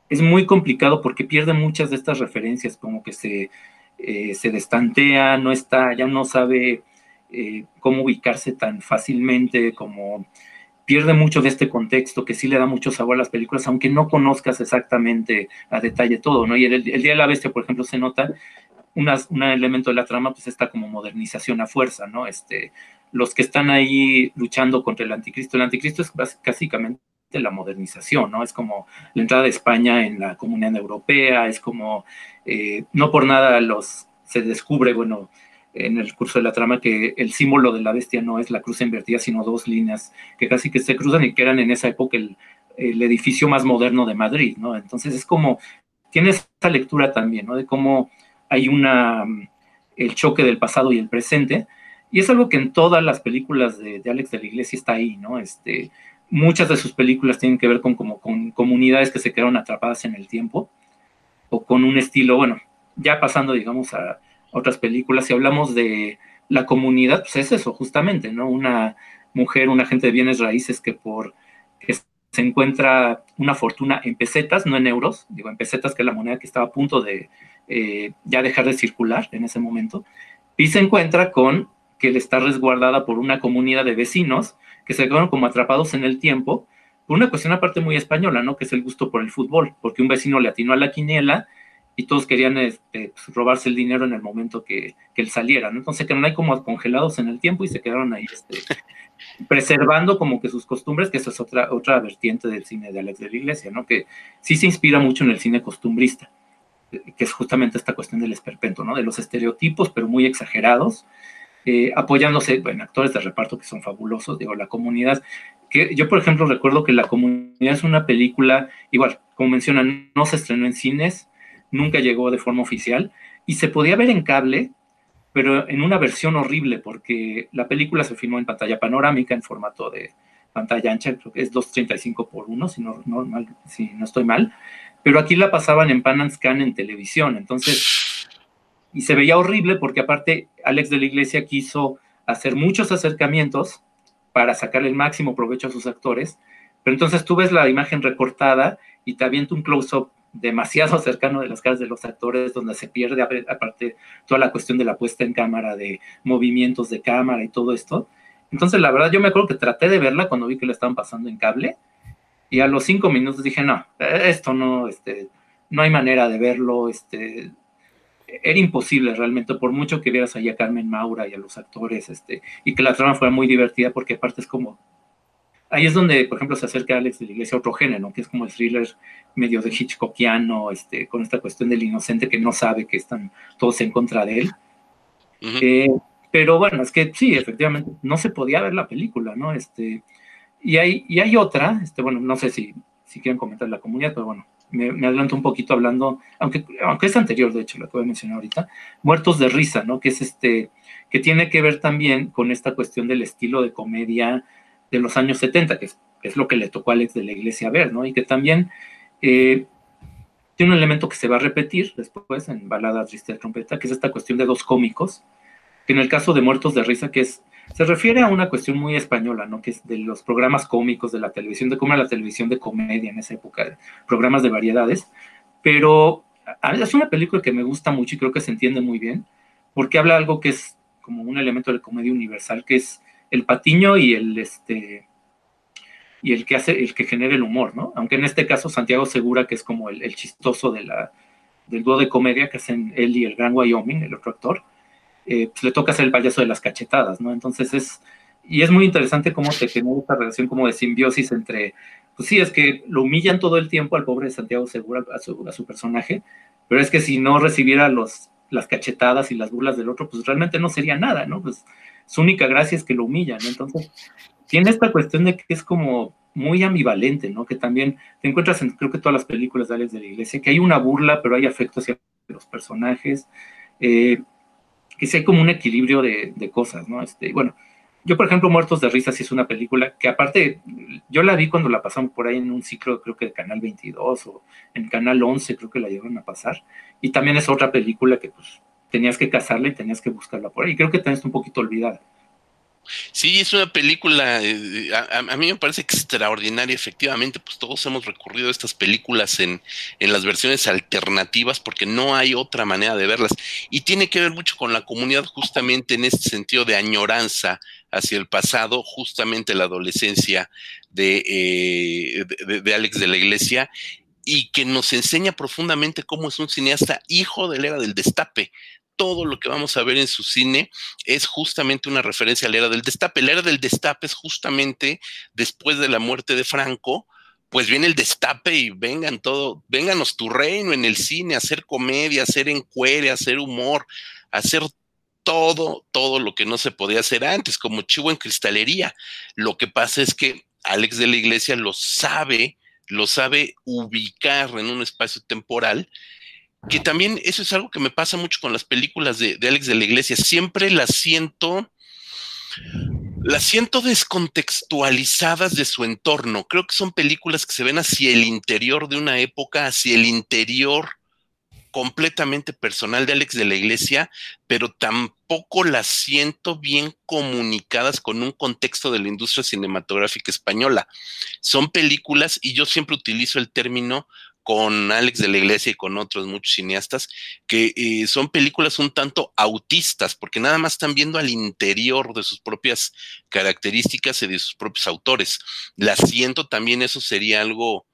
es muy complicado porque pierde muchas de estas referencias, como que se, eh, se destantea, no está, ya no sabe eh, cómo ubicarse tan fácilmente, como pierde mucho de este contexto que sí le da mucho sabor a las películas, aunque no conozcas exactamente a detalle todo, ¿no? Y el, Día de la Bestia, por ejemplo, se nota un elemento de la trama, pues está como modernización a fuerza, ¿no? Este, los que están ahí luchando contra el anticristo. El anticristo es básicamente la modernización, ¿no? Es como la entrada de España en la comunidad europea, es como, eh, no por nada los, se descubre, bueno, en el curso de la trama que el símbolo de la bestia no es la cruz invertida, sino dos líneas que casi que se cruzan y que eran en esa época el, edificio más moderno de Madrid, ¿no? Entonces es como, tiene esa lectura también, ¿no? De cómo hay una, el choque del pasado y el presente, y es algo que en todas las películas de, Alex de la Iglesia está ahí, ¿no? Este, muchas de sus películas tienen que ver con, como, con comunidades que se quedaron atrapadas en el tiempo o con un estilo, bueno, ya pasando, digamos, a otras películas, si hablamos de la comunidad, pues es eso, justamente, ¿no? Una mujer, un agente de bienes raíces que por que se encuentra una fortuna en pesetas, no en euros, digo, en pesetas, que es la moneda que estaba a punto de eh, ya dejar de circular en ese momento, y se encuentra con que le está resguardada por una comunidad de vecinos que se quedaron como atrapados en el tiempo, por una cuestión aparte muy española, ¿no? Que es el gusto por el fútbol, porque un vecino le atinó a la quiniela y todos querían este, pues, robarse el dinero en el momento que, que él saliera, ¿no? Entonces quedaron ahí como congelados en el tiempo y se quedaron ahí este, preservando como que sus costumbres, que esa es otra, otra vertiente del cine de Alex de la Iglesia, ¿no? Que sí se inspira mucho en el cine costumbrista, que es justamente esta cuestión del esperpento, ¿no? De los estereotipos, pero muy exagerados, eh, apoyándose en actores de reparto que son fabulosos, digo, la comunidad, que yo por ejemplo recuerdo que La comunidad es una película, igual, como mencionan, no se estrenó en cines, nunca llegó de forma oficial, y se podía ver en cable, pero en una versión horrible, porque la película se filmó en pantalla panorámica, en formato de pantalla ancha, creo que es 2.35 por 1, si no, si no estoy mal, pero aquí la pasaban en Pan and Scan en televisión, entonces y se veía horrible porque aparte Alex de la Iglesia quiso hacer muchos acercamientos para sacarle el máximo provecho a sus actores, pero entonces tú ves la imagen recortada y te avienta un close-up demasiado cercano de las caras de los actores, donde se pierde aparte toda la cuestión de la puesta en cámara, de movimientos de cámara y todo esto. Entonces, la verdad, yo me acuerdo que traté de verla cuando vi que la estaban pasando en cable, y a los cinco minutos dije, no, esto no, este, no hay manera de verlo, este, era imposible realmente, por mucho que vieras ahí a Carmen Maura y a los actores, este, y que la trama fuera muy divertida, porque aparte es como, ahí es donde, por ejemplo, se acerca a Alex de la Iglesia a otro género, que es como el thriller medio de Hitchcockiano, este, con esta cuestión del inocente que no sabe que están todos en contra de él. Eh, pero bueno, es que sí, efectivamente, no se podía ver la película, ¿no? Este, y hay, y hay otra, este, bueno, no sé si, si quieren comentar la comunidad, pero bueno, me, adelanto un poquito hablando, aunque, aunque es anterior, de hecho, lo que voy a mencionar ahorita, Muertos de Risa, ¿no? Que es este, que tiene que ver también con esta cuestión del estilo de comedia de los años 70, que es, lo que le tocó a Alex de la Iglesia ver, ¿no? Y que también eh, tiene un elemento que se va a repetir después en Balada Triste de Trompeta, que es esta cuestión de dos cómicos, que en el caso de Muertos de Risa, que es se refiere a una cuestión muy española, ¿no? Que es de los programas cómicos de la televisión, de cómo era la televisión de comedia en esa época, programas de variedades. Pero es una película que me gusta mucho y creo que se entiende muy bien, porque habla algo que es como un elemento de comedia universal, que es el patiño y el este y el que hace, el que genera el humor, ¿no? Aunque en este caso Santiago Segura, que es como el, chistoso de la, del dúo de comedia que hacen él y el Gran Wyoming, el otro actor, eh, pues le toca ser el payaso de las cachetadas, ¿no? Entonces es, y es muy interesante cómo se genera esta relación como de simbiosis entre, pues sí, es que lo humillan todo el tiempo al pobre Santiago Segura, a su, su personaje, pero es que si no recibiera los, las cachetadas y las burlas del otro, pues realmente no sería nada, ¿no? Pues su única gracia es que lo humillan. Entonces, tiene esta cuestión de que es como muy ambivalente, ¿no? Que también te encuentras en creo que todas las películas de Alex de la Iglesia, que hay una burla, pero hay afecto hacia los personajes, eh, que sí hay como un equilibrio de, cosas, ¿no? Este, bueno, yo por ejemplo, Muertos de Risa sí es una película que aparte, yo la vi cuando la pasamos por ahí en un ciclo, creo que de Canal 22 o en Canal 11, creo que la llevaron a pasar, y también es otra película que pues tenías que cazarla y tenías que buscarla por ahí, creo que está un poquito olvidada. Sí, es una película, eh, a, mí me parece extraordinaria, efectivamente, pues todos hemos recurrido a estas películas en, en, las versiones alternativas porque no hay otra manera de verlas. Y tiene que ver mucho con la comunidad justamente en este sentido de añoranza hacia el pasado, justamente la adolescencia de, eh, de Alex de la Iglesia y que nos enseña profundamente cómo es un cineasta hijo de la era del destape todo lo que vamos a ver en su cine es justamente una referencia a la era del destape. La era del destape es justamente después de la muerte de Franco, pues viene el destape y vengan todo, vénganos tu reino en el cine, hacer comedia, hacer encuere, hacer humor, hacer todo, todo lo que no se podía hacer antes, como chivo en cristalería. Lo que pasa es que Alex de la Iglesia lo sabe, lo sabe ubicar en un espacio temporal que también eso es algo que me pasa mucho con las películas de, Alex de la Iglesia. Siempre las siento, las siento descontextualizadas de su entorno. Creo que son películas que se ven hacia el interior de una época, hacia el interior completamente personal de Alex de la Iglesia, pero tampoco las siento bien comunicadas con un contexto de la industria cinematográfica española. Son películas, y yo siempre utilizo el término con Alex de la Iglesia y con otros muchos cineastas, que eh, son películas un tanto autistas, porque nada más están viendo al interior de sus propias características y de sus propios autores. La siento también, eso sería algo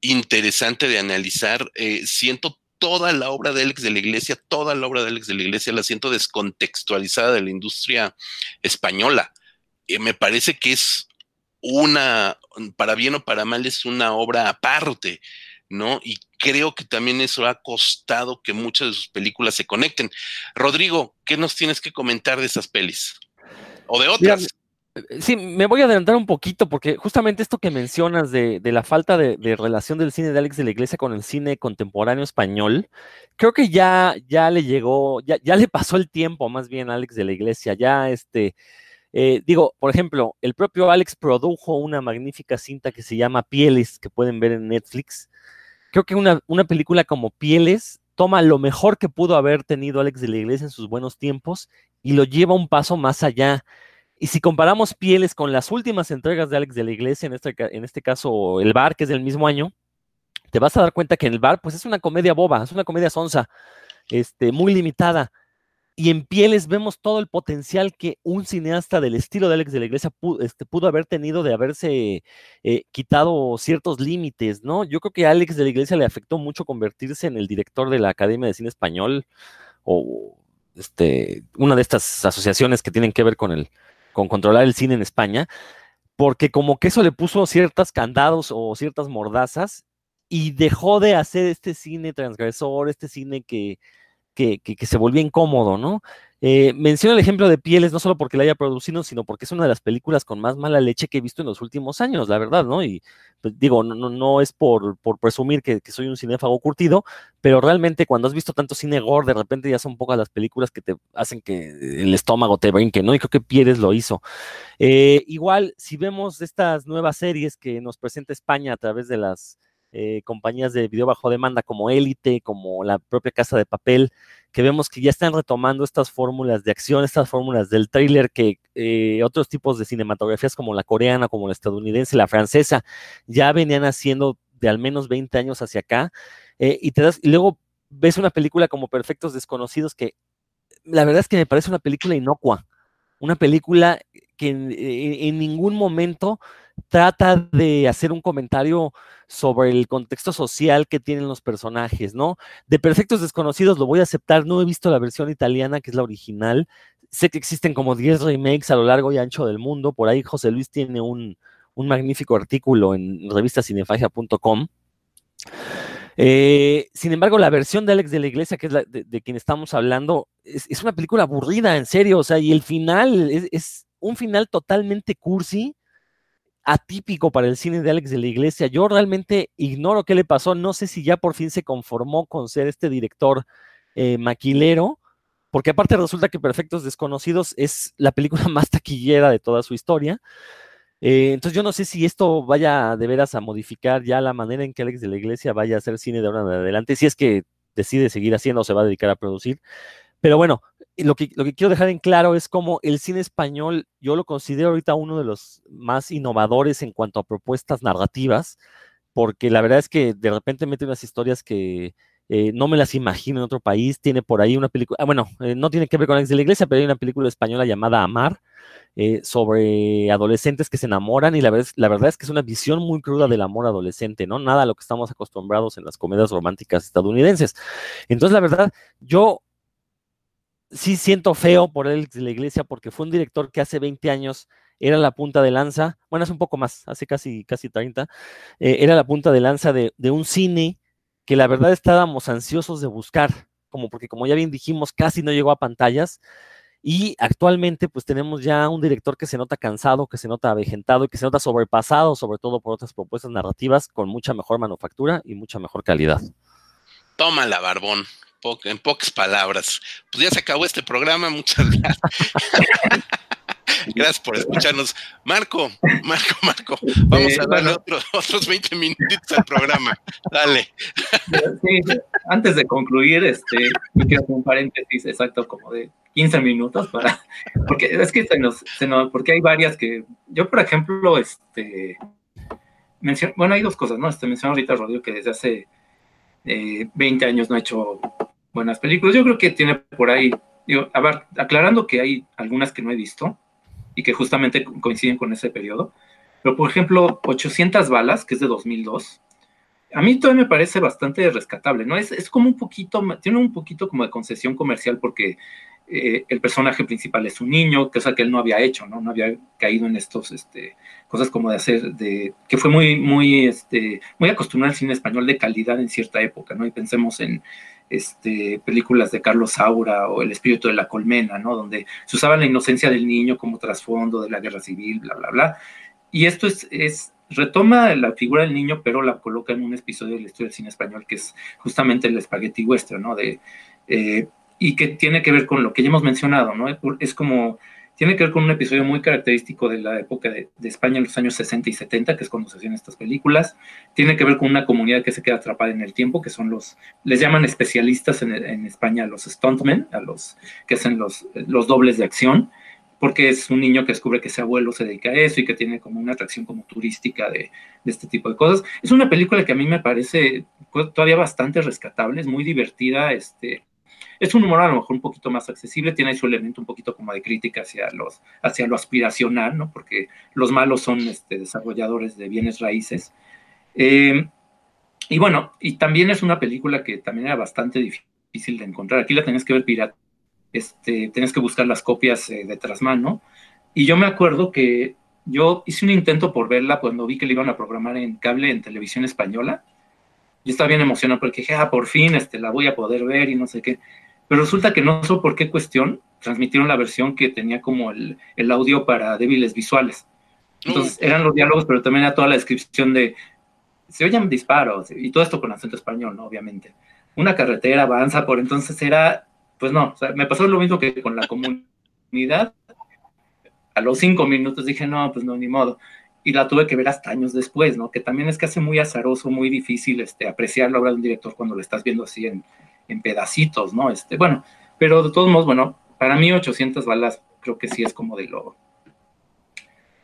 interesante de analizar. Eh, siento toda la obra de Alex de la Iglesia, toda la obra de Alex de la Iglesia la siento descontextualizada de la industria española. Me parece que es una, para bien o para mal, es una obra aparte. ¿No? Y creo que también eso ha costado que muchas de sus películas se conecten. Rodrigo, ¿qué nos tienes que comentar de esas pelis? O de otras. Eh, sí, me voy a adelantar un poquito porque justamente esto que mencionas de, la falta de, relación del cine de Alex de la Iglesia con el cine contemporáneo español, creo que ya, ya le llegó, ya, ya le pasó el tiempo más bien a Alex de la Iglesia, ya este, eh, digo, por ejemplo, el propio Alex produjo una magnífica cinta que se llama Pieles, que pueden ver en Netflix, creo que una, una película como Pieles toma lo mejor que pudo haber tenido Alex de la Iglesia en sus buenos tiempos y lo lleva un paso más allá. Y si comparamos Pieles con las últimas entregas de Alex de la Iglesia, en este, en este caso El Bar, que es del mismo año, te vas a dar cuenta que El Bar, pues es una comedia boba, es una comedia sonsa, este, muy limitada y en Pieles vemos todo el potencial que un cineasta del estilo de Alex de la Iglesia pudo, este, pudo haber tenido de haberse eh, quitado ciertos límites, ¿no? Yo creo que a Alex de la Iglesia le afectó mucho convertirse en el director de la Academia de Cine Español o este, una de estas asociaciones que tienen que ver con, el, con controlar el cine en España, porque como que eso le puso ciertas candados o ciertas mordazas y dejó de hacer este cine transgresor, este cine que que, se volvía incómodo, ¿no? Eh, menciono el ejemplo de Pieles, no solo porque la haya producido, sino porque es una de las películas con más mala leche que he visto en los últimos años, la verdad, ¿no? Y pues, digo, no, es por, por presumir que, soy un cinéfago curtido, pero realmente cuando has visto tanto cine gore, de repente ya son pocas las películas que te hacen que el estómago te brinque, ¿no? Y creo que Pieles lo hizo. Eh, igual, si vemos estas nuevas series que nos presenta España a través de las eh, compañías de video bajo demanda como Élite, como la propia Casa de Papel, que vemos que ya están retomando estas fórmulas de acción, estas fórmulas del thriller que eh, otros tipos de cinematografías como la coreana, como la estadounidense, la francesa, ya venían haciendo de al menos 20 años hacia acá. Eh, y, te das, y luego ves una película como Perfectos Desconocidos que la verdad es que me parece una película inocua, una película que en, ningún momento trata de hacer un comentario sobre el contexto social que tienen los personajes, ¿no? De Perfectos Desconocidos lo voy a aceptar, no he visto la versión italiana, que es la original. Sé que existen como 10 remakes a lo largo y ancho del mundo. Por ahí José Luis tiene un, magnífico artículo en revistacinefagia.com. Eh, sin embargo, la versión de Alex de la Iglesia, que es la de, quien estamos hablando, es, una película aburrida, en serio. O sea, y el final es un final totalmente cursi atípico para el cine de Alex de la Iglesia. Yo realmente ignoro qué le pasó. No sé si ya por fin se conformó con ser este director eh, maquilero, porque aparte resulta que Perfectos Desconocidos es la película más taquillera de toda su historia. Eh, entonces yo no sé si esto vaya de veras a modificar ya la manera en que Alex de la Iglesia vaya a hacer cine de ahora en adelante, si es que decide seguir haciendo o se va a dedicar a producir. Pero bueno, lo que, lo que quiero dejar en claro es como el cine español, yo lo considero ahorita uno de los más innovadores en cuanto a propuestas narrativas, porque la verdad es que de repente mete unas historias que eh, no me las imagino en otro país. Tiene por ahí una película, ah, bueno, eh, no tiene que ver con Alex de la Iglesia, pero hay una película española llamada Amar, eh, sobre adolescentes que se enamoran y la verdad, la verdad es que es una visión muy cruda del amor adolescente, ¿no? Nada a lo que estamos acostumbrados en las comedias románticas estadounidenses. Entonces, la verdad, yo sí siento feo por él de la iglesia porque fue un director que hace 20 años era la punta de lanza, bueno, hace un poco más, hace casi, casi 30, eh, era la punta de lanza de, un cine que la verdad estábamos ansiosos de buscar, como porque como ya bien dijimos, casi no llegó a pantallas. Y actualmente pues tenemos ya un director que se nota cansado, que se nota avejentado y que se nota sobrepasado, sobre todo por otras propuestas narrativas con mucha mejor manufactura y mucha mejor calidad. Tómala, Barbón en pocas palabras. Pues ya se acabó este programa, muchas gracias. Gracias por escucharnos. Marco, Marco, Marco, vamos a darle otros 20 minutitos al programa. Dale. Sí, antes de concluir, este, quiero hacer un paréntesis exacto como de 15 minutos para, porque es que se nos, se nos, porque hay varias que, yo por ejemplo, este, menciono, bueno, hay dos cosas, ¿no? Este, mencionó ahorita Rodrigo que desde hace 20 eh, años no ha hecho buenas películas. Yo creo que tiene por ahí, digo, a ver, aclarando que hay algunas que no he visto y que justamente coinciden con ese periodo, pero por ejemplo, 800 balas, que es de 2002, a mí todavía me parece bastante rescatable, ¿no? Es, es como un poquito, tiene un poquito como de concesión comercial porque eh, el personaje principal es un niño, cosa que él no había hecho, ¿no? No había caído en estos, este, cosas como de hacer, de, que fue muy, muy, este, muy acostumbrado al cine español de calidad en cierta época, ¿no? Y pensemos en, este, películas de Carlos Saura o El espíritu de la colmena, ¿no? Donde se usaba la inocencia del niño como trasfondo de la guerra civil, bla, bla, bla. Y esto es, es retoma la figura del niño, pero la coloca en un episodio de la historia del cine español que es justamente el spaghetti western, ¿no? De, eh, y que tiene que ver con lo que ya hemos mencionado, ¿no? Es como tiene que ver con un episodio muy característico de la época de, España en los años 60 y 70, que es cuando se hacían estas películas. Tiene que ver con una comunidad que se queda atrapada en el tiempo, que son los, les llaman especialistas en, España los stuntmen, a los que hacen los, los dobles de acción, porque es un niño que descubre que ese abuelo se dedica a eso y que tiene como una atracción como turística de, de este tipo de cosas. Es una película que a mí me parece todavía bastante rescatable, es muy divertida, este, es un humor a lo mejor un poquito más accesible, tiene su elemento un poquito como de crítica hacia, los, hacia lo aspiracional, ¿no? Porque los malos son este, desarrolladores de bienes raíces. Eh, y bueno, y también es una película que también era bastante difícil de encontrar. Aquí la tenés que ver pirata, este, que buscar las copias eh, de trasmano. Y yo me acuerdo que yo hice un intento por verla cuando vi que la iban a programar en cable en televisión española. Yo estaba bien emocionado porque dije, ah, por fin este, la voy a poder ver y no sé qué. Pero resulta que no sé por qué cuestión transmitieron la versión que tenía como el, audio para débiles visuales. Entonces eran los diálogos, pero también era toda la descripción de se oyen disparos y todo esto con acento español, ¿no? Obviamente. Una carretera avanza por entonces era, pues no, me pasó lo mismo que con la comunidad. A los cinco minutos dije, no, pues no, ni modo. Y la tuve que ver hasta años después, ¿no? Que también es que hace muy azaroso, muy difícil este, apreciar la obra de un director cuando lo estás viendo así en, en pedacitos, ¿no? Este, bueno, pero de todos modos, bueno, para mí 800 balas creo que sí es como de lo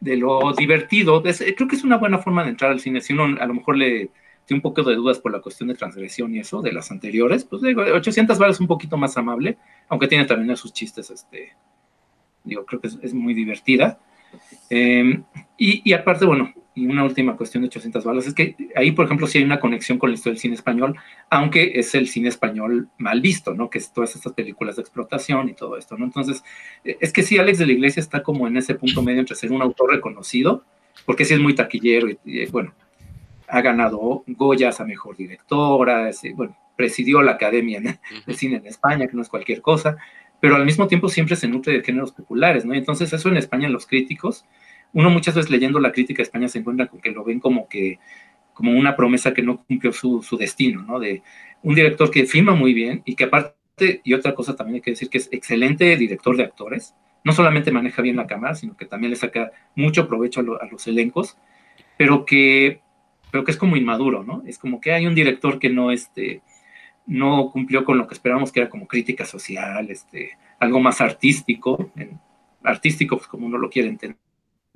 de lo divertido. creo que es una buena forma de entrar al cine. Si uno a lo mejor le tiene un poco de dudas por la cuestión de transgresión y eso, de las anteriores, pues digo, 800 balas es un poquito más amable, aunque tiene también sus chistes, este, digo, creo que es, muy divertida. Em, y, aparte, bueno, y una última cuestión de 800 balas, es que ahí, por ejemplo, sí hay una conexión con la historia del cine español, aunque es el cine español mal visto, ¿no? Que es todas estas películas de explotación y todo esto, ¿no? Entonces, e, es que sí, Alex de la Iglesia está como en ese punto medio entre ser un autor reconocido, porque sí es muy taquillero y, bueno, ha ganado Goyas a Mejor Directora, bueno, presidió la Academia de Cine en España, que no es cualquier cosa, pero al mismo tiempo siempre se nutre de géneros populares, ¿no? entonces eso en España los críticos, uno muchas veces leyendo la crítica de España se encuentra con que lo ven como que como una promesa que no cumplió su, su destino, ¿no? De un director que filma muy bien y que aparte, y otra cosa también hay que decir que es excelente director de actores, no solamente maneja bien la cámara, sino que también le saca mucho provecho a, a los elencos, pero que, pero que es como inmaduro, ¿no? Es como que hay un director que no, este, no cumplió con lo que esperábamos que era como crítica social, este, algo más artístico, artístico pues como uno lo quiere entender,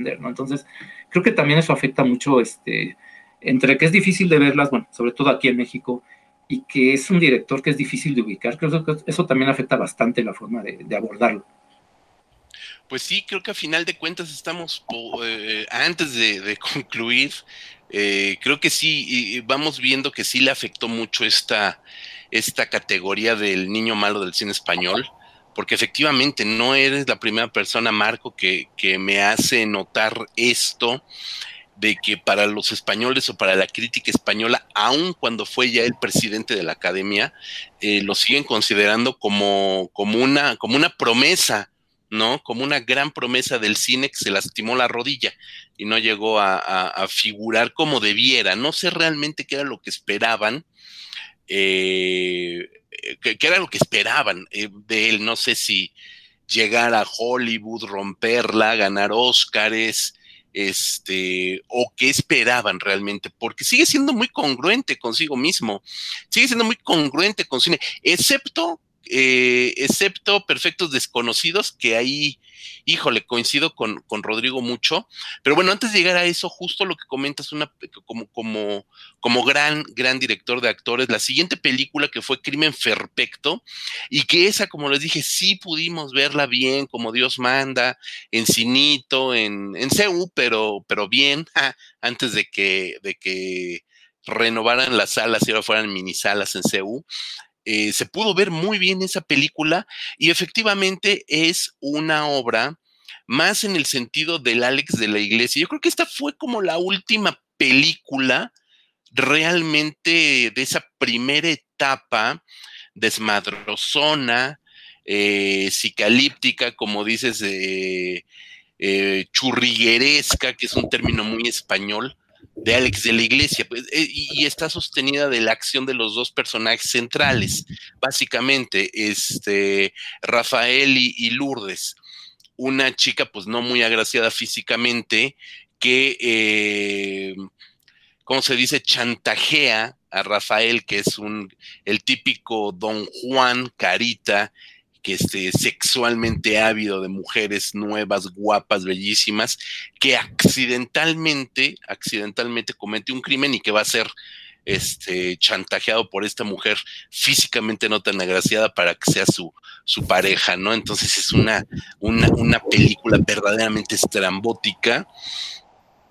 ¿no? Entonces, creo que también eso afecta mucho, este, entre que es difícil de verlas, bueno, sobre todo aquí en México, y que es un director que es difícil de ubicar, creo que eso también afecta bastante la forma de, abordarlo. Pues sí, creo que a final de cuentas estamos, eh, antes de, concluir, eh, creo que sí, vamos viendo que sí le afectó mucho esta, esta categoría del niño malo del cine español, porque efectivamente no eres la primera persona, Marco, que, me hace notar esto de que para los españoles o para la crítica española, aun cuando fue ya el presidente de la academia, eh, lo siguen considerando como, como, una, como una promesa, ¿no? Como una gran promesa del cine que se lastimó la rodilla y no llegó a, a figurar como debiera. No sé realmente qué era lo que esperaban, eh, que, era lo que esperaban eh, de él. No sé si llegar a Hollywood, romperla, ganar Óscares, este, o qué esperaban realmente, porque sigue siendo muy congruente consigo mismo, sigue siendo muy congruente con cine, excepto eh, excepto Perfectos Desconocidos, que ahí, híjole, coincido con, con, Rodrigo mucho. Pero bueno, antes de llegar a eso, justo lo que comentas, una, como, como, como gran, gran director de actores, la siguiente película que fue Crimen Perfecto, y que esa, como les dije, sí pudimos verla bien, como Dios manda, en Cinito, en, en CEU, pero, pero bien, antes de que, de que renovaran las salas y ahora fueran mini salas en CEU. Eh, se pudo ver muy bien esa película y efectivamente es una obra más en el sentido del Alex de la Iglesia. Yo creo que esta fue como la última película realmente de esa primera etapa desmadrozona, eh, psicalíptica, como dices, eh, churrigueresca, que es un término muy español, de Alex de la Iglesia, pues, eh, y está sostenida de la acción de los dos personajes centrales, básicamente, este, Rafael y, Lourdes, una chica pues no muy agraciada físicamente, que, eh, ¿cómo se dice?, chantajea a Rafael, que es un, el típico don Juan Carita, que esté sexualmente ávido de mujeres nuevas, guapas, bellísimas, que accidentalmente, accidentalmente comete un crimen y que va a ser este, chantajeado por esta mujer físicamente no tan agraciada para que sea su, su pareja, ¿no? Entonces es una, una, una película verdaderamente estrambótica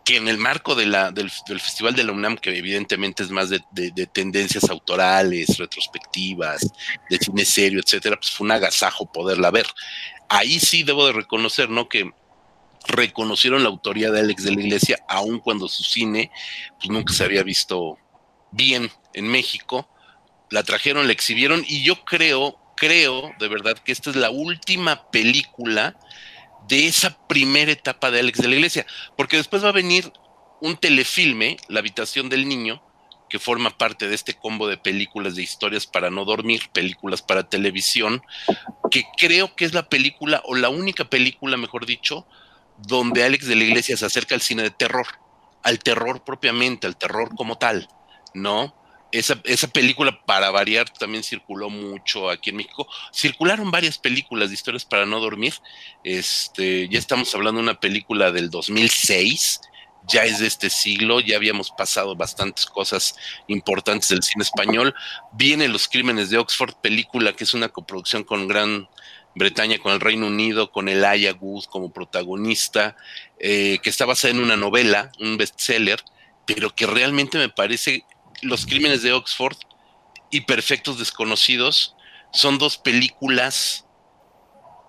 que en el marco de la, del, Festival de la UNAM, que evidentemente es más de, tendencias autorales, retrospectivas, de cine serio, etcétera, pues fue un agasajo poderla ver. Ahí sí debo de reconocer, ¿no? Que reconocieron la autoría de Alex de la Iglesia, aun cuando su cine, pues nunca se había visto bien en México. La trajeron, la exhibieron, y yo creo, creo de verdad que esta es la última película de esa primera etapa de Alex de la Iglesia, porque después va a venir un telefilme, La habitación del niño, que forma parte de este combo de películas de historias para no dormir, películas para televisión, que creo que es la película o la única película, mejor dicho, donde Alex de la Iglesia se acerca al cine de terror, al terror propiamente, al terror como tal, ¿no? Esa, esa, película, para variar, también circuló mucho aquí en México. Circularon varias películas de historias para no dormir. Este, ya estamos hablando de una película del 2006, ya es de este siglo, ya habíamos pasado bastantes cosas importantes del cine español. Viene Los Crímenes de Oxford, película que es una coproducción con gran Bretaña con el Reino Unido, con el Aya como protagonista, eh, que está basada en una novela, un bestseller, pero que realmente me parece Los Crímenes de Oxford y Perfectos Desconocidos son dos películas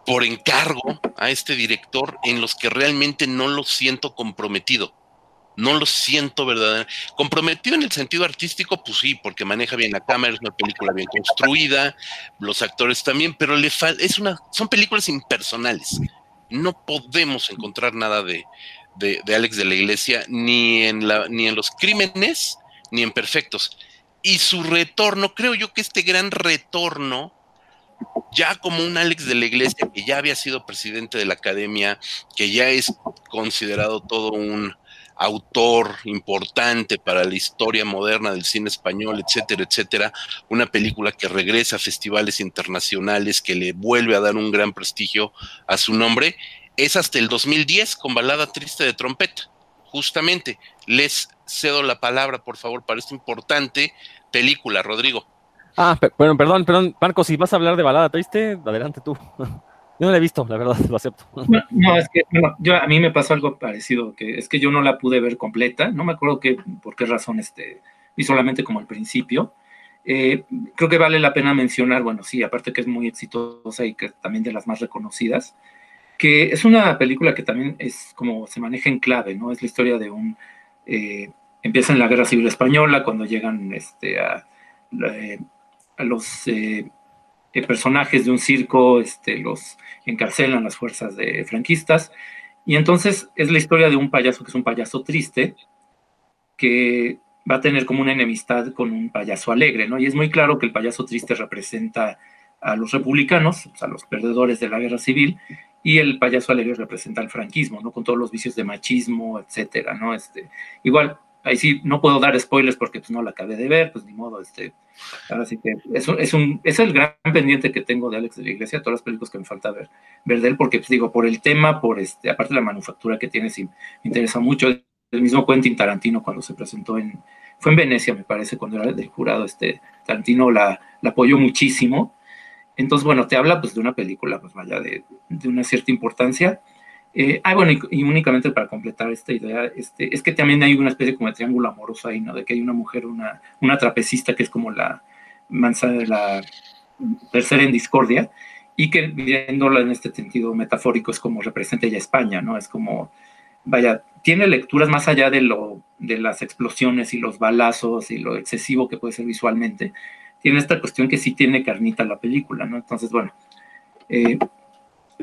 por encargo a este director en los que realmente no lo siento comprometido. No lo siento verdaderamente. Comprometido en el sentido artístico, pues sí, porque maneja bien la cámara, es una película bien construida, los actores también, pero le es una, son películas impersonales. No podemos encontrar nada de, de, de, Alex de la Iglesia, ni en, la, ni en los crímenes, ni en perfectos. Y su retorno, creo yo que este gran retorno ya como un Alex de la Iglesia que ya había sido presidente de la academia, que ya es considerado todo un autor importante para la historia moderna del cine español, etcétera, etcétera, una película que regresa a festivales internacionales, que le vuelve a dar un gran prestigio a su nombre, es hasta el 2010 con Balada Triste de Trompeta. Justamente, les cedo la palabra, por favor, para esta importante película, Rodrigo. Ah, bueno, perdón, perdón, Marco, si vas a hablar de balada triste, adelante tú. Yo no la he visto, la verdad, lo acepto. No, es que yo, a mí me pasó algo parecido, que es que yo no la pude ver completa, no me acuerdo que, por qué razón este, vi solamente como al principio. Eh, creo que vale la pena mencionar, bueno, sí, aparte que es muy exitosa y que también de las más reconocidas, que es una película que también es como se maneja en clave, ¿no? Es la historia de un... Eh, empieza en la Guerra Civil Española, cuando llegan este, a... Eh, a los eh, eh, personajes de un circo, este, los encarcelan las fuerzas de franquistas. Y entonces es la historia de un payaso que es un payaso triste, que va a tener como una enemistad con un payaso alegre, ¿no? Y es muy claro que el payaso triste representa a los republicanos, a los perdedores de la guerra civil, y el payaso alegre representa al franquismo, ¿no? Con todos los vicios de machismo, etcétera, ¿no? Este, igual, ahí sí no puedo dar spoilers porque pues no la acabé de ver, pues ni modo, este, ahora sí que es, es, un, es el gran pendiente que tengo de Alex de la Iglesia, todas las películas que me falta ver, ver de él, porque pues digo, por el tema, por este, aparte la manufactura que tiene, sí me interesa mucho, el mismo Quentin Tarantino cuando se presentó en, fue en Venecia me parece, cuando era del jurado, este, Tarantino la, la apoyó muchísimo, entonces bueno, te habla pues de una película, pues vaya, de, de una cierta importancia, eh, ah, bueno, y, únicamente para completar esta idea, este, es que también hay una especie como de triángulo amoroso ahí, ¿no? De que hay una mujer, una, una trapecista que es como la manzana de la tercera en discordia, y que viéndola en este sentido metafórico es como representa ella España, ¿no? Es como, vaya, tiene lecturas más allá de, lo, de las explosiones y los balazos y lo excesivo que puede ser visualmente. Tiene esta cuestión que sí tiene carnita la película, ¿no? Entonces, bueno, eh,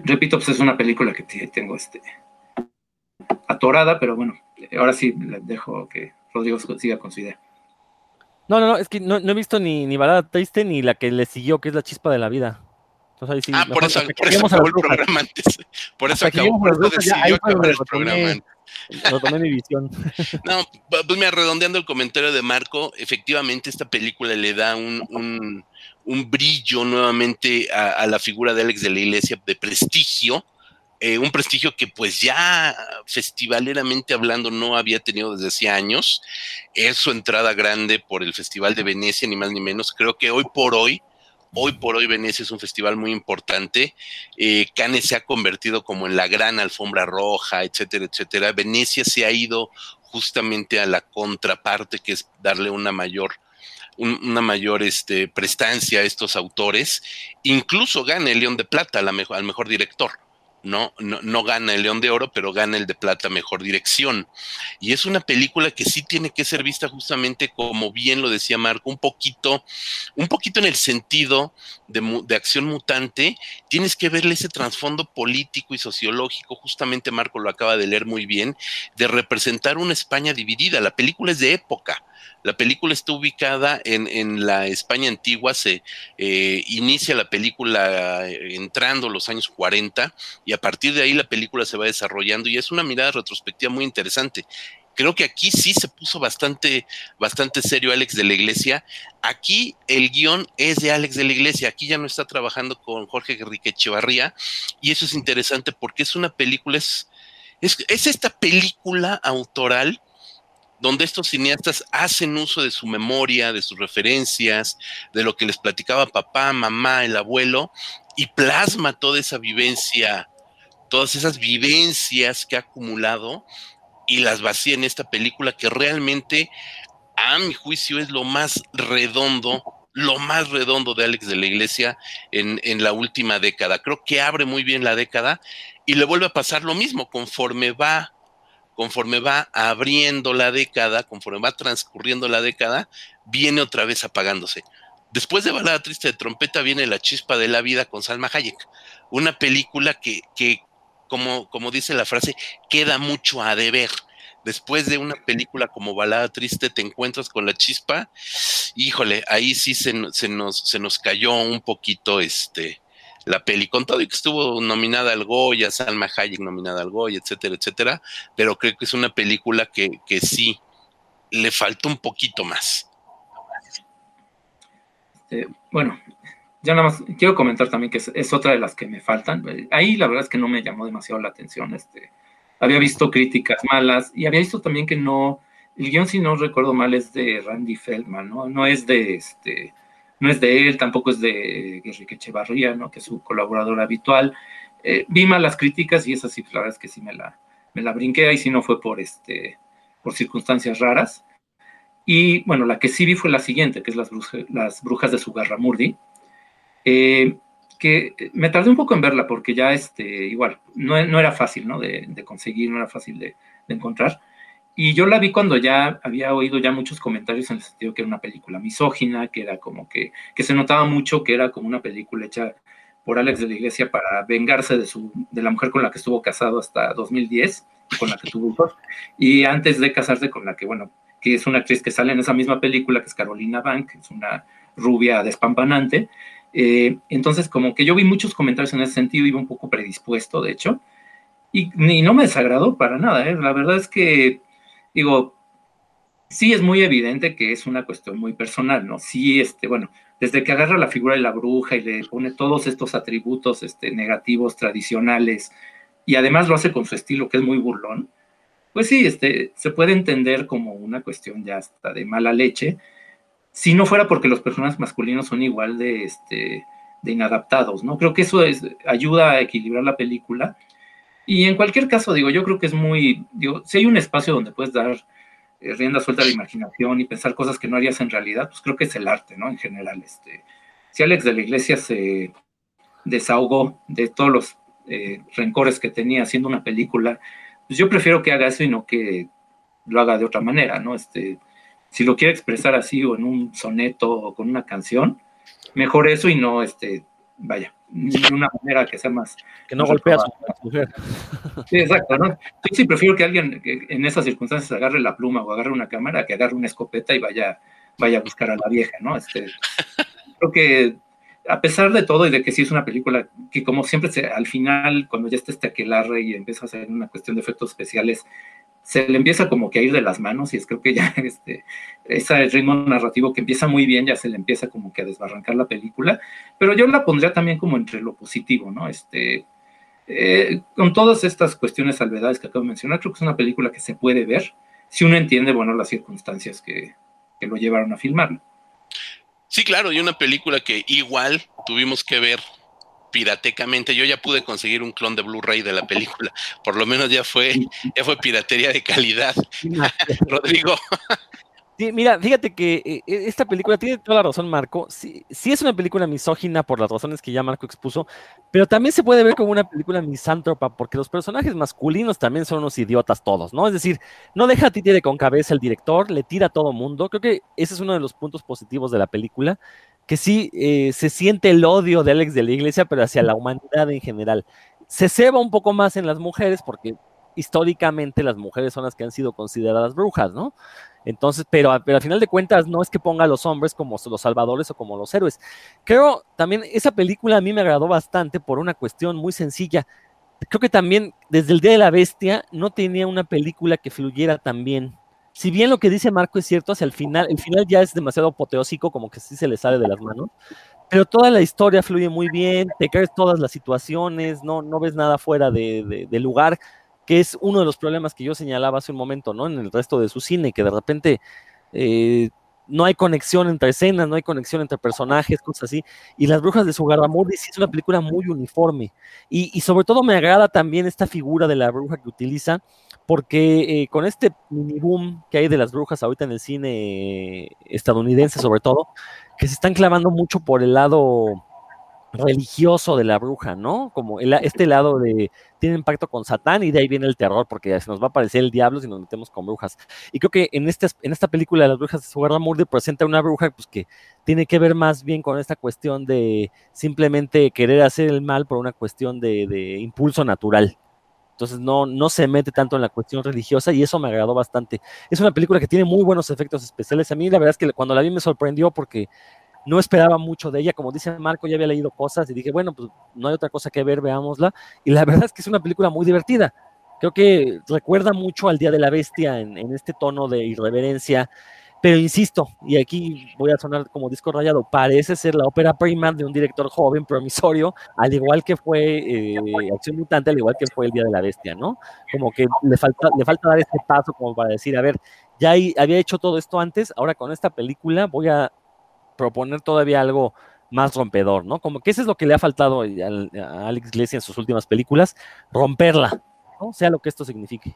repito, pues es una película que tengo este, atorada, pero bueno, ahora sí dejo que Rodrigo siga con su idea. No, no, no, es que no, he visto ni, ni Balada Triste ni la que le siguió, que es La Chispa de la Vida. Entonces, ahí sí, ah, por eso, por eso acabó el programa antes. Por eso acabó, por eso decidió acabar el programa antes. Lo tomé mi visión. No, pues mira, redondeando el comentario de Marco, efectivamente esta película le da un, un, un brillo nuevamente a, la figura de Alex de la Iglesia de prestigio, eh, un prestigio que pues ya festivaleramente hablando no había tenido desde hace años. Es su entrada grande por el Festival de Venecia, ni más ni menos. Creo que hoy por hoy Hoy por hoy Venecia es un festival muy importante. Eh, Cannes se ha convertido como en la gran alfombra roja, etcétera, etcétera. Venecia se ha ido justamente a la contraparte, que es darle una mayor una mayor este, prestancia a estos autores, incluso gana el León de Plata al mejor director. ¿no? No, gana el León de Oro, pero gana el de Plata Mejor Dirección. Y es una película que sí tiene que ser vista justamente como bien lo decía Marco, un poquito, un poquito en el sentido de, de acción mutante, tienes que verle ese trasfondo político y sociológico, justamente Marco lo acaba de leer muy bien, de representar una España dividida. La película es de época, la película está ubicada en, en la España antigua, se eh, inicia la película eh, entrando los años 40 y a partir de ahí la película se va desarrollando y es una mirada retrospectiva muy interesante. Creo que aquí sí se puso bastante, bastante serio Alex de la Iglesia. Aquí el guion es de Alex de la Iglesia. Aquí ya no está trabajando con Jorge Enrique Echevarría. Y eso es interesante porque es una película, es, es, es esta película autoral donde estos cineastas hacen uso de su memoria, de sus referencias, de lo que les platicaba papá, mamá, el abuelo, y plasma toda esa vivencia, todas esas vivencias que ha acumulado y las vacía en esta película que realmente, a mi juicio, es lo más redondo, lo más redondo de Alex de la Iglesia en, en la última década. Creo que abre muy bien la década y le vuelve a pasar lo mismo conforme va conforme va abriendo la década, conforme va transcurriendo la década, viene otra vez apagándose. Después de Balada Triste de Trompeta viene La Chispa de la Vida con Salma Hayek, una película que, que como, como dice la frase, queda mucho a deber. Después de una película como Balada Triste te encuentras con La Chispa, híjole, ahí sí se, nos, se nos cayó un poquito este, la peli, con todo y que estuvo nominada al Goya, Salma Hayek nominada al Goya, etcétera, etcétera, pero creo que es una película que, que sí le falta un poquito más. Este, bueno, ya nada más quiero comentar también que es, otra de las que me faltan. Ahí la verdad es que no me llamó demasiado la atención. Este, había visto críticas malas y había visto también que no, el guion si no recuerdo mal es de Randy Feldman, ¿no? No es de este no es de él, tampoco es de Enrique Echevarría, ¿no? que es su colaborador habitual. Eh, vi malas críticas y esas sí, la verdad es que sí me la, me la brinqué, ahí sí no fue por, este, por circunstancias raras. Y bueno, la que sí vi fue la siguiente, que es Las, Brujas, las Brujas de Sugarramurdi, eh, que me tardé un poco en verla porque ya este, igual, no, no era fácil ¿no? De, de, conseguir, no era fácil de, de encontrar. Y yo la vi cuando ya había oído ya muchos comentarios en el sentido que era una película misógina, que era como que, que se notaba mucho que era como una película hecha por Alex de la Iglesia para vengarse de, su, de la mujer con la que estuvo casado hasta 2010, con la que tuvo hijos, y antes de casarse con la que, bueno, que es una actriz que sale en esa misma película, que es Carolina Bank, es una rubia despampanante. Eh, entonces, como que yo vi muchos comentarios en ese sentido, iba un poco predispuesto, de hecho, y, y no me desagradó para nada. ¿eh? La verdad es que digo, sí es muy evidente que es una cuestión muy personal, ¿no? Sí, este, bueno, desde que agarra la figura de la bruja y le pone todos estos atributos este, negativos, tradicionales, y además lo hace con su estilo que es muy burlón, pues sí, este, se puede entender como una cuestión ya hasta de mala leche, si no fuera porque los personajes masculinos son igual de, este, de inadaptados, ¿no? Creo que eso es, ayuda a equilibrar la película y en cualquier caso, digo, yo creo que es muy, digo, si hay un espacio donde puedes dar eh, rienda suelta a la imaginación y pensar cosas que no harías en realidad, pues creo que es el arte, ¿no? En general, este, si Alex de la Iglesia se desahogó de todos los eh, rencores que tenía haciendo una película, pues yo prefiero que haga eso y no que lo haga de otra manera, ¿no? Este, si lo quiere expresar así o en un soneto o con una canción, mejor eso y no, este, vaya, de una manera que sea más... Que no golpea a su mujer. Sí, exacto, ¿no? Yo sí prefiero que alguien en esas circunstancias agarre la pluma o agarre una cámara que agarre una escopeta y vaya, vaya a buscar a la vieja, ¿no? Este, creo que a pesar de todo y de que sí es una película que como siempre se, al final, cuando ya está este aquelarre y empieza a hacer una cuestión de efectos especiales, se le empieza como que a ir de las manos y es creo que ya este, ese ritmo narrativo que empieza muy bien, ya se le empieza como que a desbarrancar la película, pero yo la pondría también como entre lo positivo, ¿no? Este, eh, con todas estas cuestiones salvedades que acabo de mencionar, creo que es una película que se puede ver si uno entiende, bueno, las circunstancias que, que lo llevaron a filmarlo. Sí, claro, y una película que igual tuvimos que ver piratecamente. Yo ya pude conseguir un clon de Blu-ray de la película. Por lo menos ya fue, fue piratería de calidad. Rodrigo. Mira, fíjate que eh, e, esta película tiene toda la razón, Marco. Sí, sí, es una película misógina por las razones que ya Marco expuso, pero también se puede ver como una película misántropa porque los personajes masculinos también son unos idiotas todos, ¿no? Es decir, no deja a títere con cabeza el director, le tira a todo mundo. Creo que ese es uno de los puntos positivos de la película que sí eh, se siente el odio de Alex de la Iglesia, pero hacia la humanidad en general. Se ceba un poco más en las mujeres, porque históricamente las mujeres son las que han sido consideradas brujas, ¿no? Entonces, pero, pero al final de cuentas no es que ponga a los hombres como los salvadores o como los héroes. Creo también esa película a mí me agradó bastante por una cuestión muy sencilla. Creo que también desde el Día de la Bestia no tenía una película que fluyera tan bien si bien lo que dice Marco es cierto, hacia el final, el final ya es demasiado apoteósico, como que sí se le sale de las manos, pero toda la historia fluye muy bien, te crees todas las situaciones, no, no ves nada fuera de, lugar, que es uno de los problemas que yo señalaba hace un momento, ¿no? En el resto de su cine, que de repente, eh, no hay conexión entre escenas, no hay conexión entre personajes, cosas así. Y Las Brujas de Sugarramurdi sí es una película muy uniforme. Y, y, sobre todo me agrada también esta figura de la bruja que utiliza, porque eh, con este mini boom que hay de las brujas ahorita en el cine estadounidense, sobre todo, que se están clavando mucho por el lado religioso de la bruja, ¿no? Como este lado de tiene impacto con Satán y de ahí viene el terror, porque se nos va a aparecer el diablo si nos metemos con brujas. Y creo que en, este, en esta película las brujas de Sugarra Murder presenta una bruja pues, que tiene que ver más bien con esta cuestión de simplemente querer hacer el mal por una cuestión de, de impulso natural. Entonces no, no se mete tanto en la cuestión religiosa y eso me agradó bastante. Es una película que tiene muy buenos efectos especiales. A mí la verdad es que cuando la vi me sorprendió porque no esperaba mucho de ella, como dice Marco, ya había leído cosas y dije, bueno, pues no hay otra cosa que ver, veámosla. Y la verdad es que es una película muy divertida. Creo que recuerda mucho al Día de la Bestia en, este tono de irreverencia, pero insisto, y aquí voy a sonar como disco rayado, parece ser la ópera prima de un director joven, promisorio, al igual que fue eh, Acción Mutante, al igual que fue el Día de la Bestia, ¿no? Como que le falta, le falta dar este paso como para decir, a ver, ya había hecho todo esto antes, ahora con esta película voy a proponer todavía algo más rompedor, ¿no? Como que eso es lo que le ha faltado a Alex Iglesias en sus últimas películas, romperla, ¿no? Sea lo que esto signifique.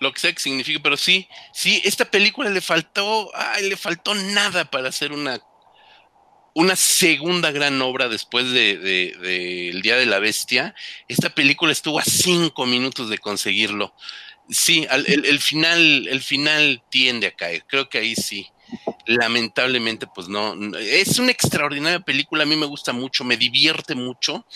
Lo que sea que signifique, pero sí, sí, esta película le faltó, ay, le faltó nada para hacer una, una segunda gran obra después de, El Día de la Bestia. Esta película estuvo a cinco minutos de conseguirlo. Sí, el, final, el final tiende a caer. Creo que ahí sí lamentablemente pues no, es una extraordinaria película, a mí me gusta mucho, me divierte mucho,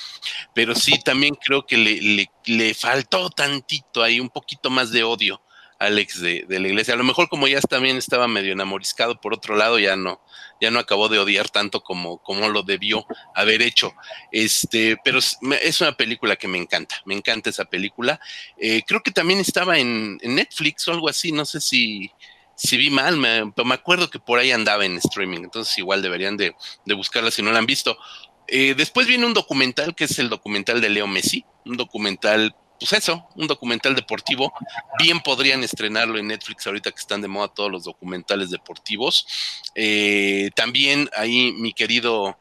pero sí también creo que le, le, faltó tantito ahí, un poquito más de odio. Alex de, de, la iglesia. A lo mejor como ya también estaba medio enamoriscado por otro lado, ya no, ya no acabó de odiar tanto como, como lo debió haber hecho. Este, pero es una película que me encanta, me encanta esa película. Eh, creo que también estaba en, en, Netflix o algo así, no sé si, si vi mal, me, me acuerdo que por ahí andaba en streaming, entonces igual deberían de, buscarla si no la han visto. Eh, después viene un documental que es el documental de Leo Messi, un documental, pues eso, un documental deportivo. Bien podrían estrenarlo en Netflix ahorita que están de moda todos los documentales deportivos. Eh, también ahí mi querido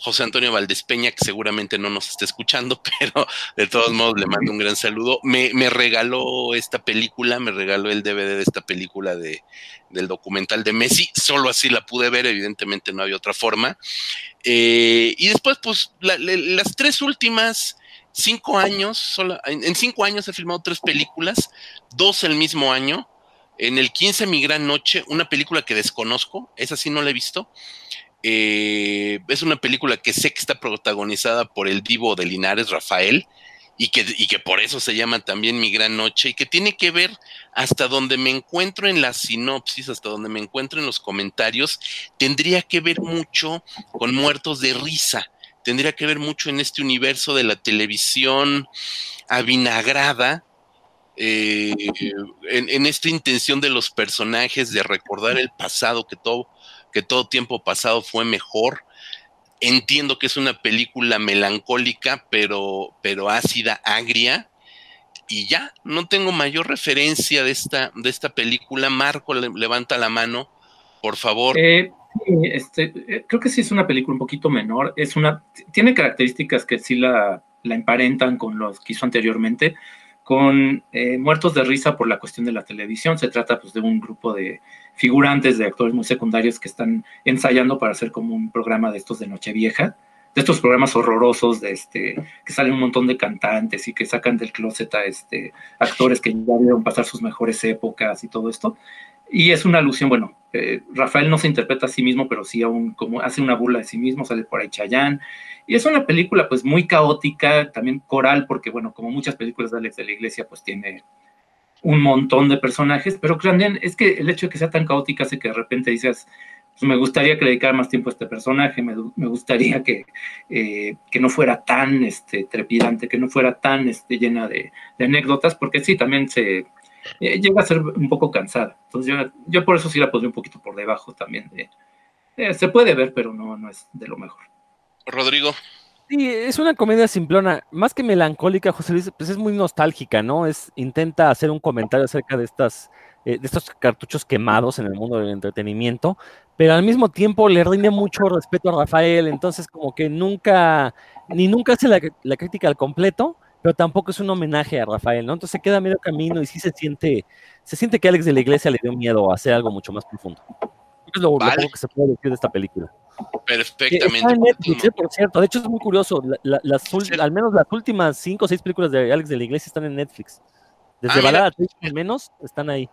José Antonio Valdespeña, que seguramente no nos está escuchando, pero de todos modos le mando un gran saludo. Me, regaló esta película, me regaló el DVD de esta película de, del documental de Messi, solo así la pude ver, evidentemente no había otra forma. Eh, y después, pues, las tres últimas cinco años, solo, en, en, cinco años he filmado tres películas, dos el mismo año. En el 15, Mi Gran Noche, una película que desconozco, esa sí no la he visto. Eh, es una película que sé que está protagonizada por el divo de Linares, Rafael, y que, y que por eso se llama también Mi Gran Noche, y que tiene que ver hasta donde me encuentro en la sinopsis, hasta donde me encuentro en los comentarios, tendría que ver mucho con muertos de risa, tendría que ver mucho en este universo de la televisión avinagrada, eh, en, en, esta intención de los personajes de recordar el pasado que todo que todo tiempo pasado fue mejor. Entiendo que es una película melancólica, pero, pero ácida, agria. Y ya, no tengo mayor referencia de esta, de esta película. Marco, levanta la mano, por favor. Eh, este, eh, creo que sí es una película un poquito menor. Es una, tiene características que sí la, la emparentan con los que hizo anteriormente con eh, Muertos de Risa por la cuestión de la televisión. Se trata pues, de un grupo de figurantes, de actores muy secundarios que están ensayando para hacer como un programa de estos de Nochevieja, de estos programas horrorosos de este, que salen un montón de cantantes y que sacan del closet a este, actores que ya vieron pasar sus mejores épocas y todo esto. Y es una alusión, bueno, eh, Rafael no se interpreta a sí mismo, pero sí aún como hace una burla de sí mismo, sale por ahí Chayán. Y es una película pues muy caótica, también coral, porque bueno, como muchas películas de Alex de la Iglesia, pues tiene un montón de personajes, pero también es que el hecho de que sea tan caótica hace que de repente dices, pues me gustaría que dedicara más tiempo a este personaje, me, gustaría que, eh, que, no fuera tan este, trepidante, que no fuera tan este, llena de anécdotas, porque sí, también se eh, llega a ser un poco cansada. Entonces yo, yo, por eso sí la pondré un poquito por debajo también. Eh, se puede ver, pero no, no es de lo mejor. Rodrigo. Sí, es una comedia simplona, más que melancólica, José Luis, pues es muy nostálgica, ¿no? Es, intenta hacer un comentario acerca de estas, eh, de estos cartuchos quemados en el mundo del entretenimiento, pero al mismo tiempo le rinde mucho respeto a Rafael, entonces como que nunca, ni nunca hace la, la crítica al completo, pero tampoco es un homenaje a Rafael, ¿no? Entonces se queda medio camino y sí se siente, se siente que Alex de la Iglesia le dio miedo a hacer algo mucho más profundo. Es lo, lo que se puede decir de esta película. Perfectamente. Está en Netflix, eh, por cierto. De hecho, es muy curioso. La, las, Al menos las últimas cinco o seis películas de Alex de la Iglesia están en Netflix. Desde ah, Balada al menos están ahí.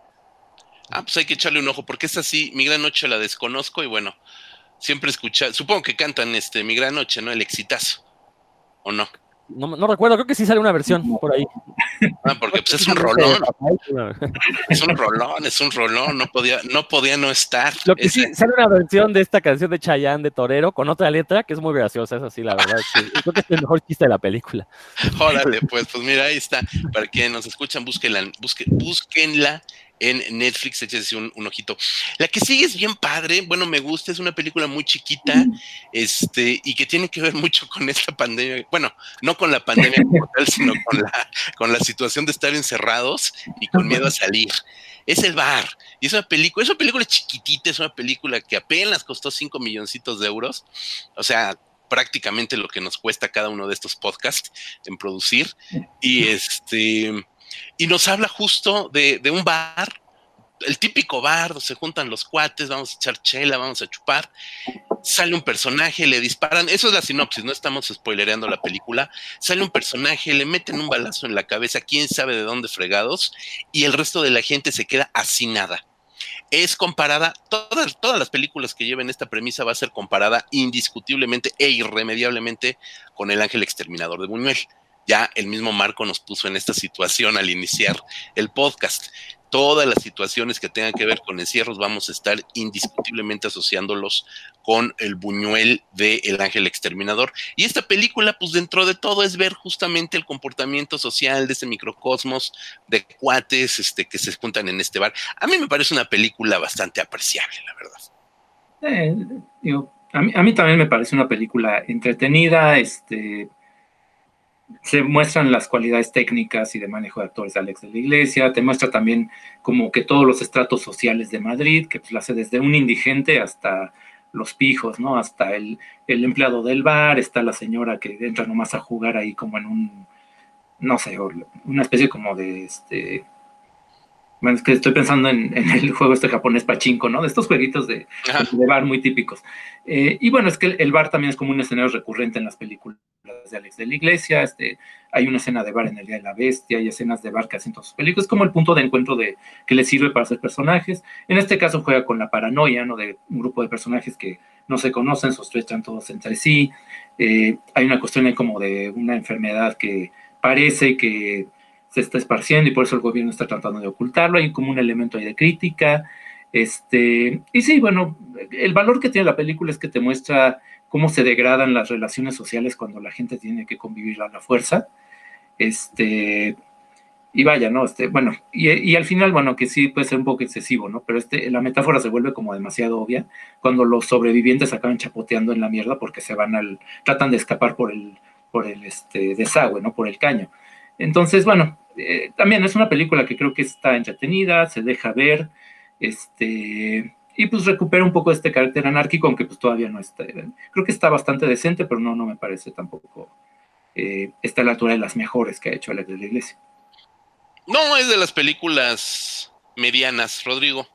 Ah, pues hay que echarle un ojo, porque es así, Mi Gran Noche la desconozco y bueno, siempre escucha, supongo que cantan este Mi Gran Noche, ¿no? El exitazo, ¿o no? No, recuerdo, creo que sí sale una versión por ahí. Ah, porque pues es un rolón. Es un rolón, es un rolón, no podía, no podía no estar. Lo que sí, sale una versión de esta canción de Chayanne de Torero con otra letra que es muy graciosa, es así, la verdad. creo que es el mejor chiste de la película. Órale, pues, pues mira, ahí está. Para quienes nos escuchan, búsquenla, búsquenla en Netflix, échese un, un, ojito. La que sigue es bien padre, bueno, me gusta, es una película muy chiquita, este, y que tiene que ver mucho con esta pandemia, bueno, no con la pandemia como tal, sino con la, con la situación de estar encerrados y con miedo a salir. Es el bar, y es una película, es una película chiquitita, es una película que apenas costó 5 milloncitos de euros, o sea, prácticamente lo que nos cuesta cada uno de estos podcasts en producir, y este y nos habla justo de, un bar, el típico bar donde se juntan los cuates, vamos a echar chela, vamos a chupar, sale un personaje, le disparan, eso es la sinopsis, no estamos spoilereando la película, sale un personaje, le meten un balazo en la cabeza, quién sabe de dónde fregados, y el resto de la gente se queda así nada. Es comparada, todas, todas las películas que lleven esta premisa va a ser comparada indiscutiblemente e irremediablemente con El Ángel Exterminador de Buñuel ya el mismo Marco nos puso en esta situación al iniciar el podcast. Todas las situaciones que tengan que ver con encierros vamos a estar indiscutiblemente asociándolos con el buñuel de El Ángel Exterminador. Y esta película, pues dentro de todo, es ver justamente el comportamiento social de ese microcosmos de cuates este, que se juntan en este bar. A mí me parece una película bastante apreciable, la verdad. Eh, a, mí, a mí también me parece una película entretenida, este, se muestran las cualidades técnicas y de manejo de actores de Alex de la Iglesia, te muestra también como que todos los estratos sociales de Madrid, que pues lo hace desde un indigente hasta los pijos, ¿no? Hasta el, el, empleado del bar, está la señora que entra nomás a jugar ahí como en un, no sé, una especie como de este bueno, es que estoy pensando en, el juego este japonés pachinko, ¿no? De estos jueguitos de, bar muy típicos. Eh, y bueno, es que el, bar también es como un escenario recurrente en las películas de Alex de la Iglesia. Este, hay una escena de bar en El Día de la Bestia, hay escenas de bar que hacen todas sus películas. Es como el punto de encuentro de, que le sirve para hacer personajes. En este caso juega con la paranoia, ¿no? De un grupo de personajes que no se conocen, sospechan todos entre sí. Eh, hay una cuestión ahí como de una enfermedad que parece que se está esparciendo y por eso el gobierno está tratando de ocultarlo, hay como un elemento ahí de crítica. Este, y sí, bueno, el valor que tiene la película es que te muestra cómo se degradan las relaciones sociales cuando la gente tiene que convivir a la fuerza. Este, y vaya, ¿no? Este, bueno, y, al final, bueno, que sí puede ser un poco excesivo, ¿no? Pero este, la metáfora se vuelve como demasiado obvia cuando los sobrevivientes acaban chapoteando en la mierda porque se van al, tratan de escapar por el, por el este, desagüe, ¿no? Por el caño. Entonces, bueno, eh, también es una película que creo que está entretenida, se deja ver, este, y pues recupera un poco este carácter anárquico, aunque pues todavía no está. Creo que está bastante decente, pero no, no me parece tampoco. Eh, está a la altura de las mejores que ha hecho Alex de la Iglesia. No, es de las películas medianas, Rodrigo.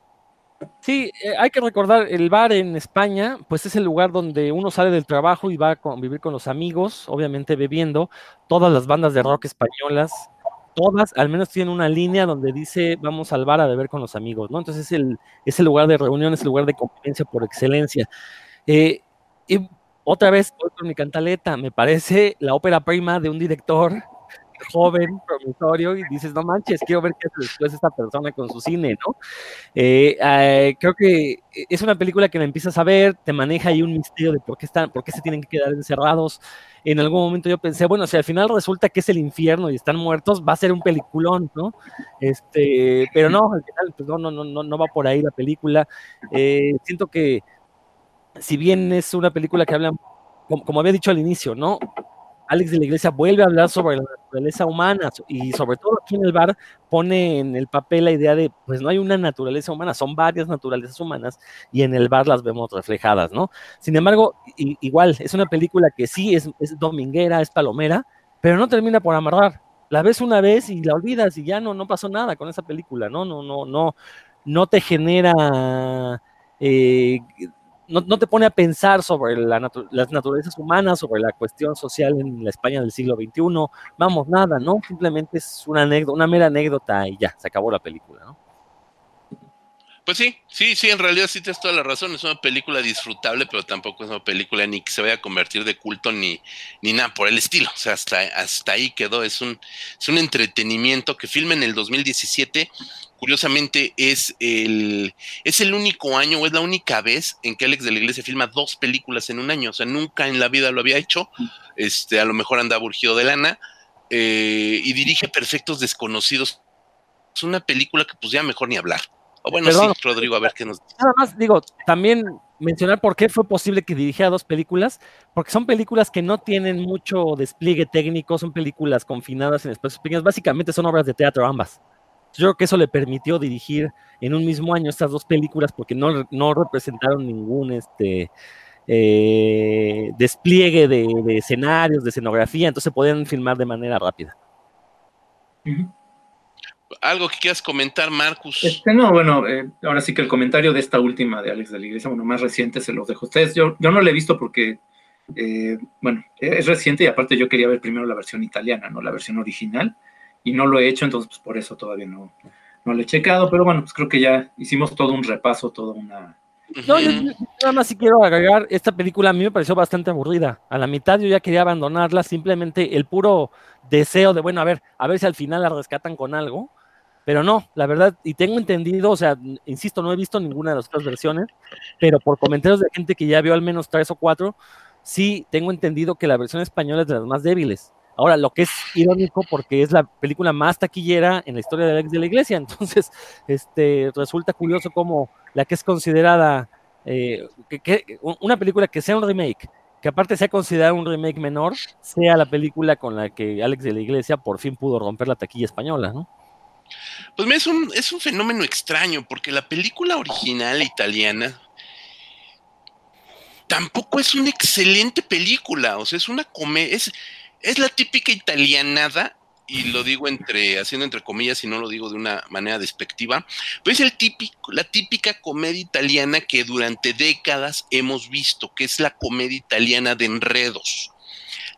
Sí, eh, hay que recordar, el bar en España, pues es el lugar donde uno sale del trabajo y va a convivir con los amigos, obviamente bebiendo. Todas las bandas de rock españolas, todas al menos tienen una línea donde dice vamos al bar a beber con los amigos, ¿no? Entonces es el, es el lugar de reunión, es el lugar de convivencia por excelencia. Eh, y otra vez, con mi cantaleta, me parece la ópera prima de un director joven, promisorio, y dices, no manches, quiero ver qué hace después esta persona con su cine, ¿no? Eh, eh, creo que es una película que la empiezas a ver, te maneja ahí un misterio de por qué están, por qué se tienen que quedar encerrados. En algún momento yo pensé, bueno, si al final resulta que es el infierno y están muertos, va a ser un peliculón, ¿no? Este, pero no, al final, pues no, no, no, no va por ahí la película. Eh, siento que si bien es una película que habla, como, como había dicho al inicio, ¿no? Alex de la Iglesia vuelve a hablar sobre la naturaleza humana y sobre todo aquí en el bar pone en el papel la idea de, pues no hay una naturaleza humana, son varias naturalezas humanas y en el bar las vemos reflejadas, ¿no? Sin embargo, igual, es una película que sí es, es dominguera, es palomera, pero no termina por amarrar. La ves una vez y la olvidas y ya no, no pasó nada con esa película, ¿no? No, no, no, no te genera... Eh, no, te pone a pensar sobre las naturalezas humanas, sobre la cuestión social en la España del siglo XXI. Vamos, nada, ¿no? Simplemente es una anécdota, una mera anécdota y ya, se acabó la película, ¿no? Pues sí, sí, sí, en realidad sí tienes toda la razón. Es una película disfrutable, pero tampoco es una película ni que se vaya a convertir de culto ni, ni nada por el estilo. O sea, hasta, hasta ahí quedó. Es un, es un entretenimiento que filma en el 2017 curiosamente es el, es el único año o es la única vez en que Alex de la Iglesia filma dos películas en un año. O sea, nunca en la vida lo había hecho. Este, a lo mejor anda urgido de lana. Eh, y dirige Perfectos Desconocidos. Es una película que pues ya mejor ni hablar. O bueno, sí, Rodrigo, a ver qué nos dice. Nada más digo, también mencionar por qué fue posible que dirigiera dos películas, porque son películas que no tienen mucho despliegue técnico, son películas confinadas en espacios pequeños, básicamente son obras de teatro ambas. Yo creo que eso le permitió dirigir en un mismo año estas dos películas porque no, no representaron ningún este, eh, despliegue de, escenarios, de escenografía, entonces podían filmar de manera rápida. ¿Algo que quieras comentar, Marcus? Este, no, bueno, eh, ahora sí que el comentario de esta última de Alex de la Iglesia, bueno, más reciente, se los dejo a ustedes. Yo, yo no lo he visto porque, eh, bueno, es reciente y aparte yo quería ver primero la versión italiana, ¿no? La versión original y no lo he hecho, entonces pues por eso todavía no, no lo he checado, pero bueno, pues creo que ya hicimos todo un repaso, toda una... No, yo, nada más si quiero agregar, esta película a mí me pareció bastante aburrida. A la mitad yo ya quería abandonarla, simplemente el puro deseo de, bueno, a ver, a ver si al final la rescatan con algo, pero no, la verdad, y tengo entendido, o sea, insisto, no he visto ninguna de las otras versiones, pero por comentarios de gente que ya vio al menos tres o cuatro, sí tengo entendido que la versión española es de las más débiles. Ahora, lo que es irónico porque es la película más taquillera en la historia de Alex de la Iglesia, entonces este, resulta curioso como la que es considerada eh, que, una película que sea un remake, que aparte sea considerada un remake menor, sea la película con la que Alex de la Iglesia por fin pudo romper la taquilla española, ¿no? Pues es un, es un fenómeno extraño, porque la película original italiana tampoco es una excelente película, o sea, es una comedia, es, la típica italianada, y lo digo entre, haciendo entre comillas y no lo digo de una manera despectiva, pero es el típico, la típica comedia italiana que durante décadas hemos visto, que es la comedia italiana de enredos.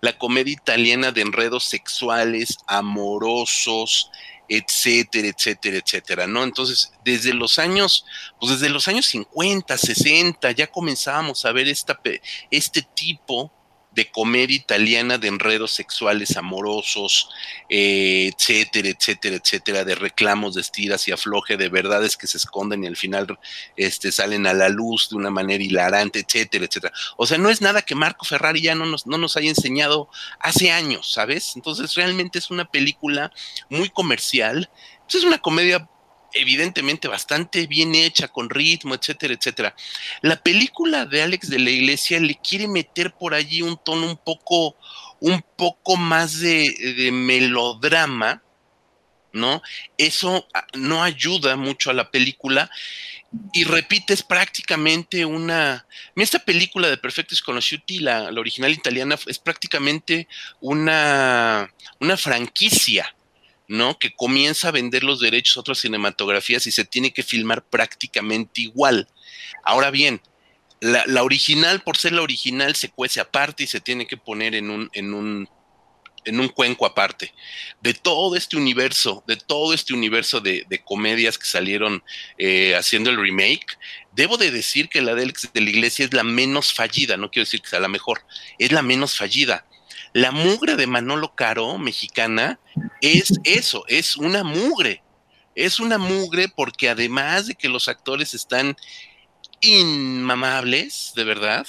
La comedia italiana de enredos sexuales, amorosos, etcétera, etcétera, etcétera, ¿no? Entonces, desde los años, pues desde los años 50, 60, ya comenzábamos a ver esta, este tipo de comedia italiana de enredos sexuales amorosos, eh, etcétera, etcétera, etcétera, de reclamos de estiras y afloje, de verdades que se esconden y al final este, salen a la luz de una manera hilarante, etcétera, etcétera. O sea, no es nada que Marco Ferrari ya no nos, no nos haya enseñado hace años, ¿sabes? Entonces realmente es una película muy comercial, pues es una comedia evidentemente bastante bien hecha, con ritmo, etcétera, etcétera. La película de Alex de la Iglesia le quiere meter por allí un tono un poco, un poco más de, melodrama, ¿no? Eso ah, no ayuda mucho a la película y repites prácticamente una... Esta película de Perfecto Sconosciuti, la, la original italiana, es prácticamente una, una franquicia, ¿no? Que comienza a vender los derechos a otras cinematografías y se tiene que filmar prácticamente igual. Ahora bien, la, original, por ser la original, se cuece aparte y se tiene que poner en un, en un, en un cuenco aparte. De todo este universo, de todo este universo de, comedias que salieron eh, haciendo el remake, debo de decir que la de, de la Iglesia es la menos fallida, no quiero decir que sea la mejor, es la menos fallida la mugre de Manolo Caro, mexicana, es eso, es una mugre. Es una mugre porque además de que los actores están inmamables, de verdad,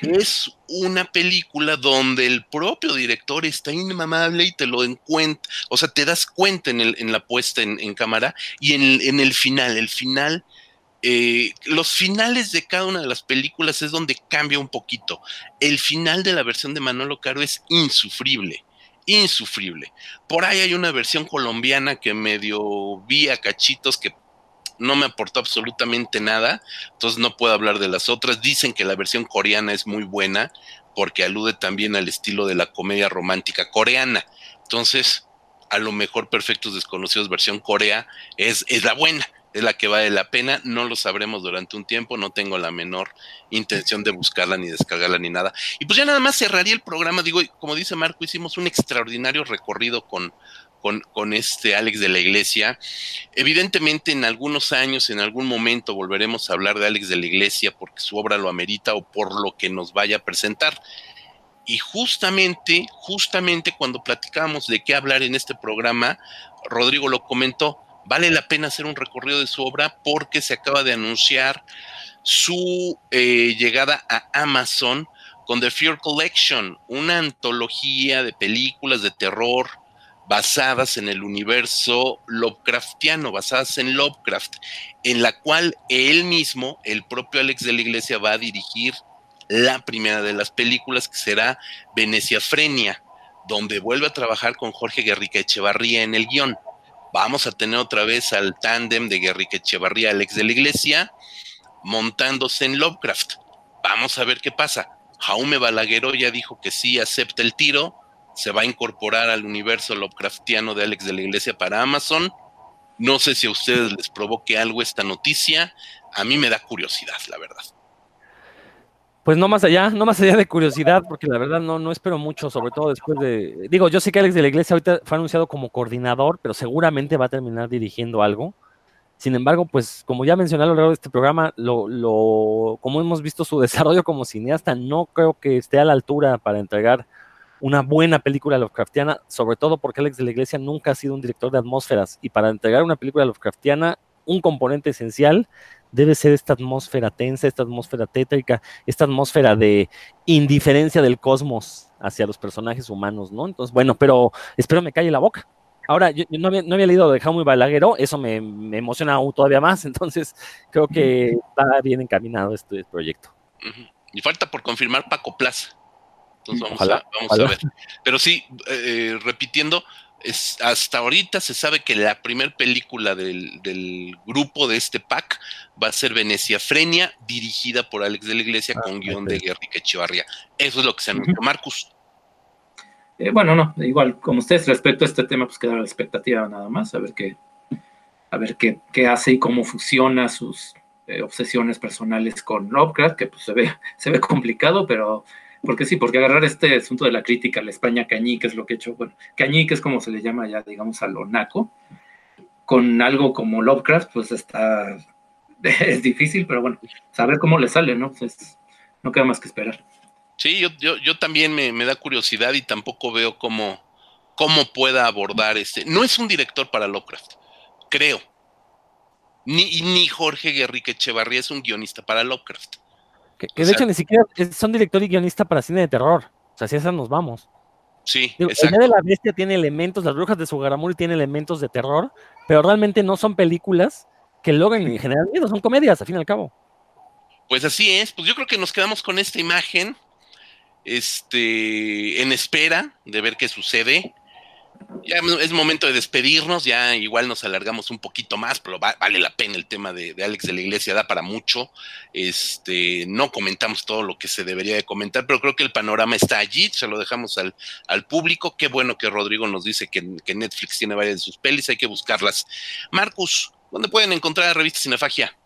es una película donde el propio director está inmamable y te lo encuentra, o sea, te das cuenta en, el, la puesta en, cámara y en, en, el final. El final eh, los finales de cada una de las películas es donde cambia un poquito. El final de la versión de Manolo Caro es insufrible, insufrible. Por ahí hay una versión colombiana que medio vi a cachitos que no me aportó absolutamente nada, entonces no puedo hablar de las otras. Dicen que la versión coreana es muy buena porque alude también al estilo de la comedia romántica coreana. Entonces, a lo mejor Perfectos Desconocidos versión Corea es, es la buena es la que vale la pena, no lo sabremos durante un tiempo, no tengo la menor intención de buscarla ni descargarla ni nada. Y pues ya nada más cerraría el programa, digo, como dice Marco, hicimos un extraordinario recorrido con, con, con, este Alex de la Iglesia. Evidentemente en algunos años, en algún momento volveremos a hablar de Alex de la Iglesia porque su obra lo amerita o por lo que nos vaya a presentar. Y justamente, justamente cuando platicábamos de qué hablar en este programa, Rodrigo lo comentó, vale la pena hacer un recorrido de su obra porque se acaba de anunciar su eh, llegada a Amazon con The Fear Collection, una antología de películas de terror basadas en el universo Lovecraftiano, basadas en Lovecraft, en la cual él mismo, el propio Alex de la Iglesia, va a dirigir la primera de las películas, que será Venecia Frenia, donde vuelve a trabajar con Jorge Guerrica Echevarría en el guion vamos a tener otra vez al tándem de Guerrique Echevarría, Alex de la Iglesia, montándose en Lovecraft. Vamos a ver qué pasa. Jaume Balagueró ya dijo que sí acepta el tiro, se va a incorporar al universo Lovecraftiano de Alex de la Iglesia para Amazon. No sé si a ustedes les provoque algo esta noticia. A mí me da curiosidad, la verdad pues no más allá, no más allá de curiosidad, porque la verdad no, no espero mucho, sobre todo después de, digo, yo sé que Alex de la Iglesia ahorita fue anunciado como coordinador, pero seguramente va a terminar dirigiendo algo. Sin embargo, pues como ya mencioné a lo largo de este programa, lo, lo, como hemos visto su desarrollo como cineasta, no creo que esté a la altura para entregar una buena película Lovecraftiana, sobre todo porque Alex de la Iglesia nunca ha sido un director de atmósferas y para entregar una película Lovecraftiana, un componente esencial debe ser esta atmósfera tensa, esta atmósfera tétrica, esta atmósfera de indiferencia del cosmos hacia los personajes humanos, ¿no? Entonces, bueno, pero espero me calle la boca. Ahora, yo, no, había, leído de Jaume Balagueró, eso me, emociona aún todavía más, entonces creo que está bien encaminado este proyecto. Y falta por confirmar Paco Plaza. Entonces vamos, a, vamos a, ver. Pero sí, eh, repitiendo, hasta ahorita se sabe que la primera película del, grupo de este pack va a ser Venecia Frenia, dirigida por Alex de la Iglesia ah, con guion de Guerrique Echevarría. Eso es lo que se anunció. Marcus. Eh, bueno, no, igual, como ustedes respecto a este tema, pues queda la expectativa nada más, a ver qué, a ver qué, qué hace y cómo fusiona sus eh, obsesiones personales con Lovecraft, que pues se ve, se ve complicado, pero porque sí, porque agarrar este asunto de la crítica, la España cañí, que es lo que he hecho, bueno, cañí, que es como se le llama ya, digamos, a lo naco, con algo como Lovecraft, pues está, es difícil, pero bueno, saber cómo le sale, ¿no? Pues no queda más que esperar. Sí, yo, yo, yo también me, me, da curiosidad y tampoco veo cómo, cómo pueda abordar este. No es un director para Lovecraft, creo. Ni, ni Jorge Guerrique Echevarría es un guionista para Lovecraft. Que, de hecho ni siquiera son director y guionista para cine de terror. O sea, si esas nos vamos. Sí, exacto. El de la bestia tiene elementos, las brujas de Sugaramuri tiene elementos de terror, pero realmente no son películas que logren en general miedo, son comedias, al fin y al cabo. Pues así es, pues yo creo que nos quedamos con esta imagen, este, en espera de ver qué sucede ya es momento de despedirnos, ya igual nos alargamos un poquito más, pero vale la pena el tema de, Alex de la Iglesia, da para mucho. Este, no comentamos todo lo que se debería de comentar, pero creo que el panorama está allí, se lo dejamos al, al público. Qué bueno que Rodrigo nos dice que, Netflix tiene varias de sus pelis, hay que buscarlas. Marcus, ¿dónde pueden encontrar la revista Cinefagia?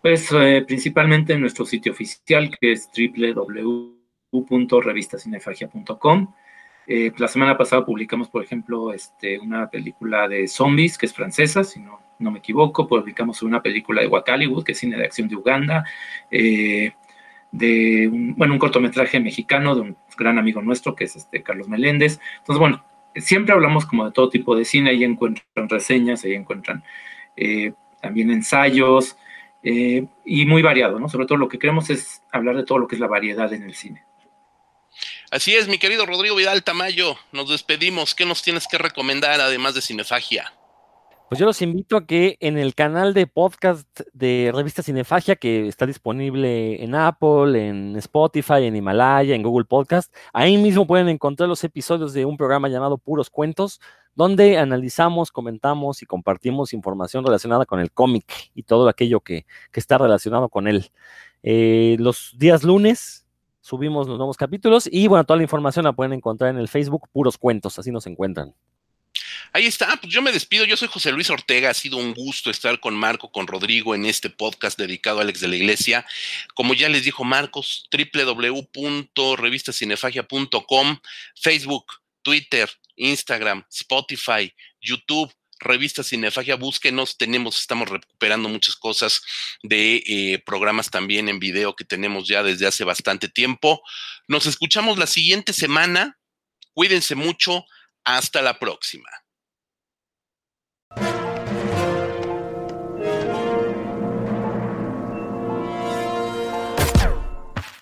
Pues eh, principalmente en nuestro sitio oficial, que es www.revistacinefagia.com eh, la semana pasada publicamos, por ejemplo, este, una película de zombies, que es francesa, si no, no me equivoco. Publicamos una película de Wakaliwood, que es cine de acción de Uganda. Eh, de un, bueno, un cortometraje mexicano de un gran amigo nuestro, que es este Carlos Meléndez. Entonces, bueno, siempre hablamos como de todo tipo de cine, ahí encuentran reseñas, ahí encuentran eh, también ensayos, y muy variado, ¿no? Sobre todo lo que queremos es hablar de todo lo que es la variedad en el cine. Así es, mi querido Rodrigo Vidal Tamayo, nos despedimos. ¿Qué nos tienes que recomendar además de Cinefagia? Pues yo los invito a que en el canal de podcast de Revista Cinefagia, que está disponible en Apple, en Spotify, en Himalaya, en Google Podcast, ahí mismo pueden encontrar los episodios de un programa llamado Puros Cuentos, donde analizamos, comentamos y compartimos información relacionada con el cómic y todo aquello que, está relacionado con él. Eh, los días lunes subimos los nuevos capítulos y bueno, toda la información la pueden encontrar en el Facebook Puros Cuentos, así nos encuentran. Ahí está, pues yo me despido, yo soy José Luis Ortega, ha sido un gusto estar con Marco, con Rodrigo en este podcast dedicado a Alex de la Iglesia. Como ya les dijo Marcos, www.revistacinefagia.com, Facebook, Twitter, Instagram, Spotify, YouTube, revista Cinefagia, búsquenos, tenemos, estamos recuperando muchas cosas de eh, programas también en video que tenemos ya desde hace bastante tiempo. Nos escuchamos la siguiente semana, cuídense mucho, hasta la próxima.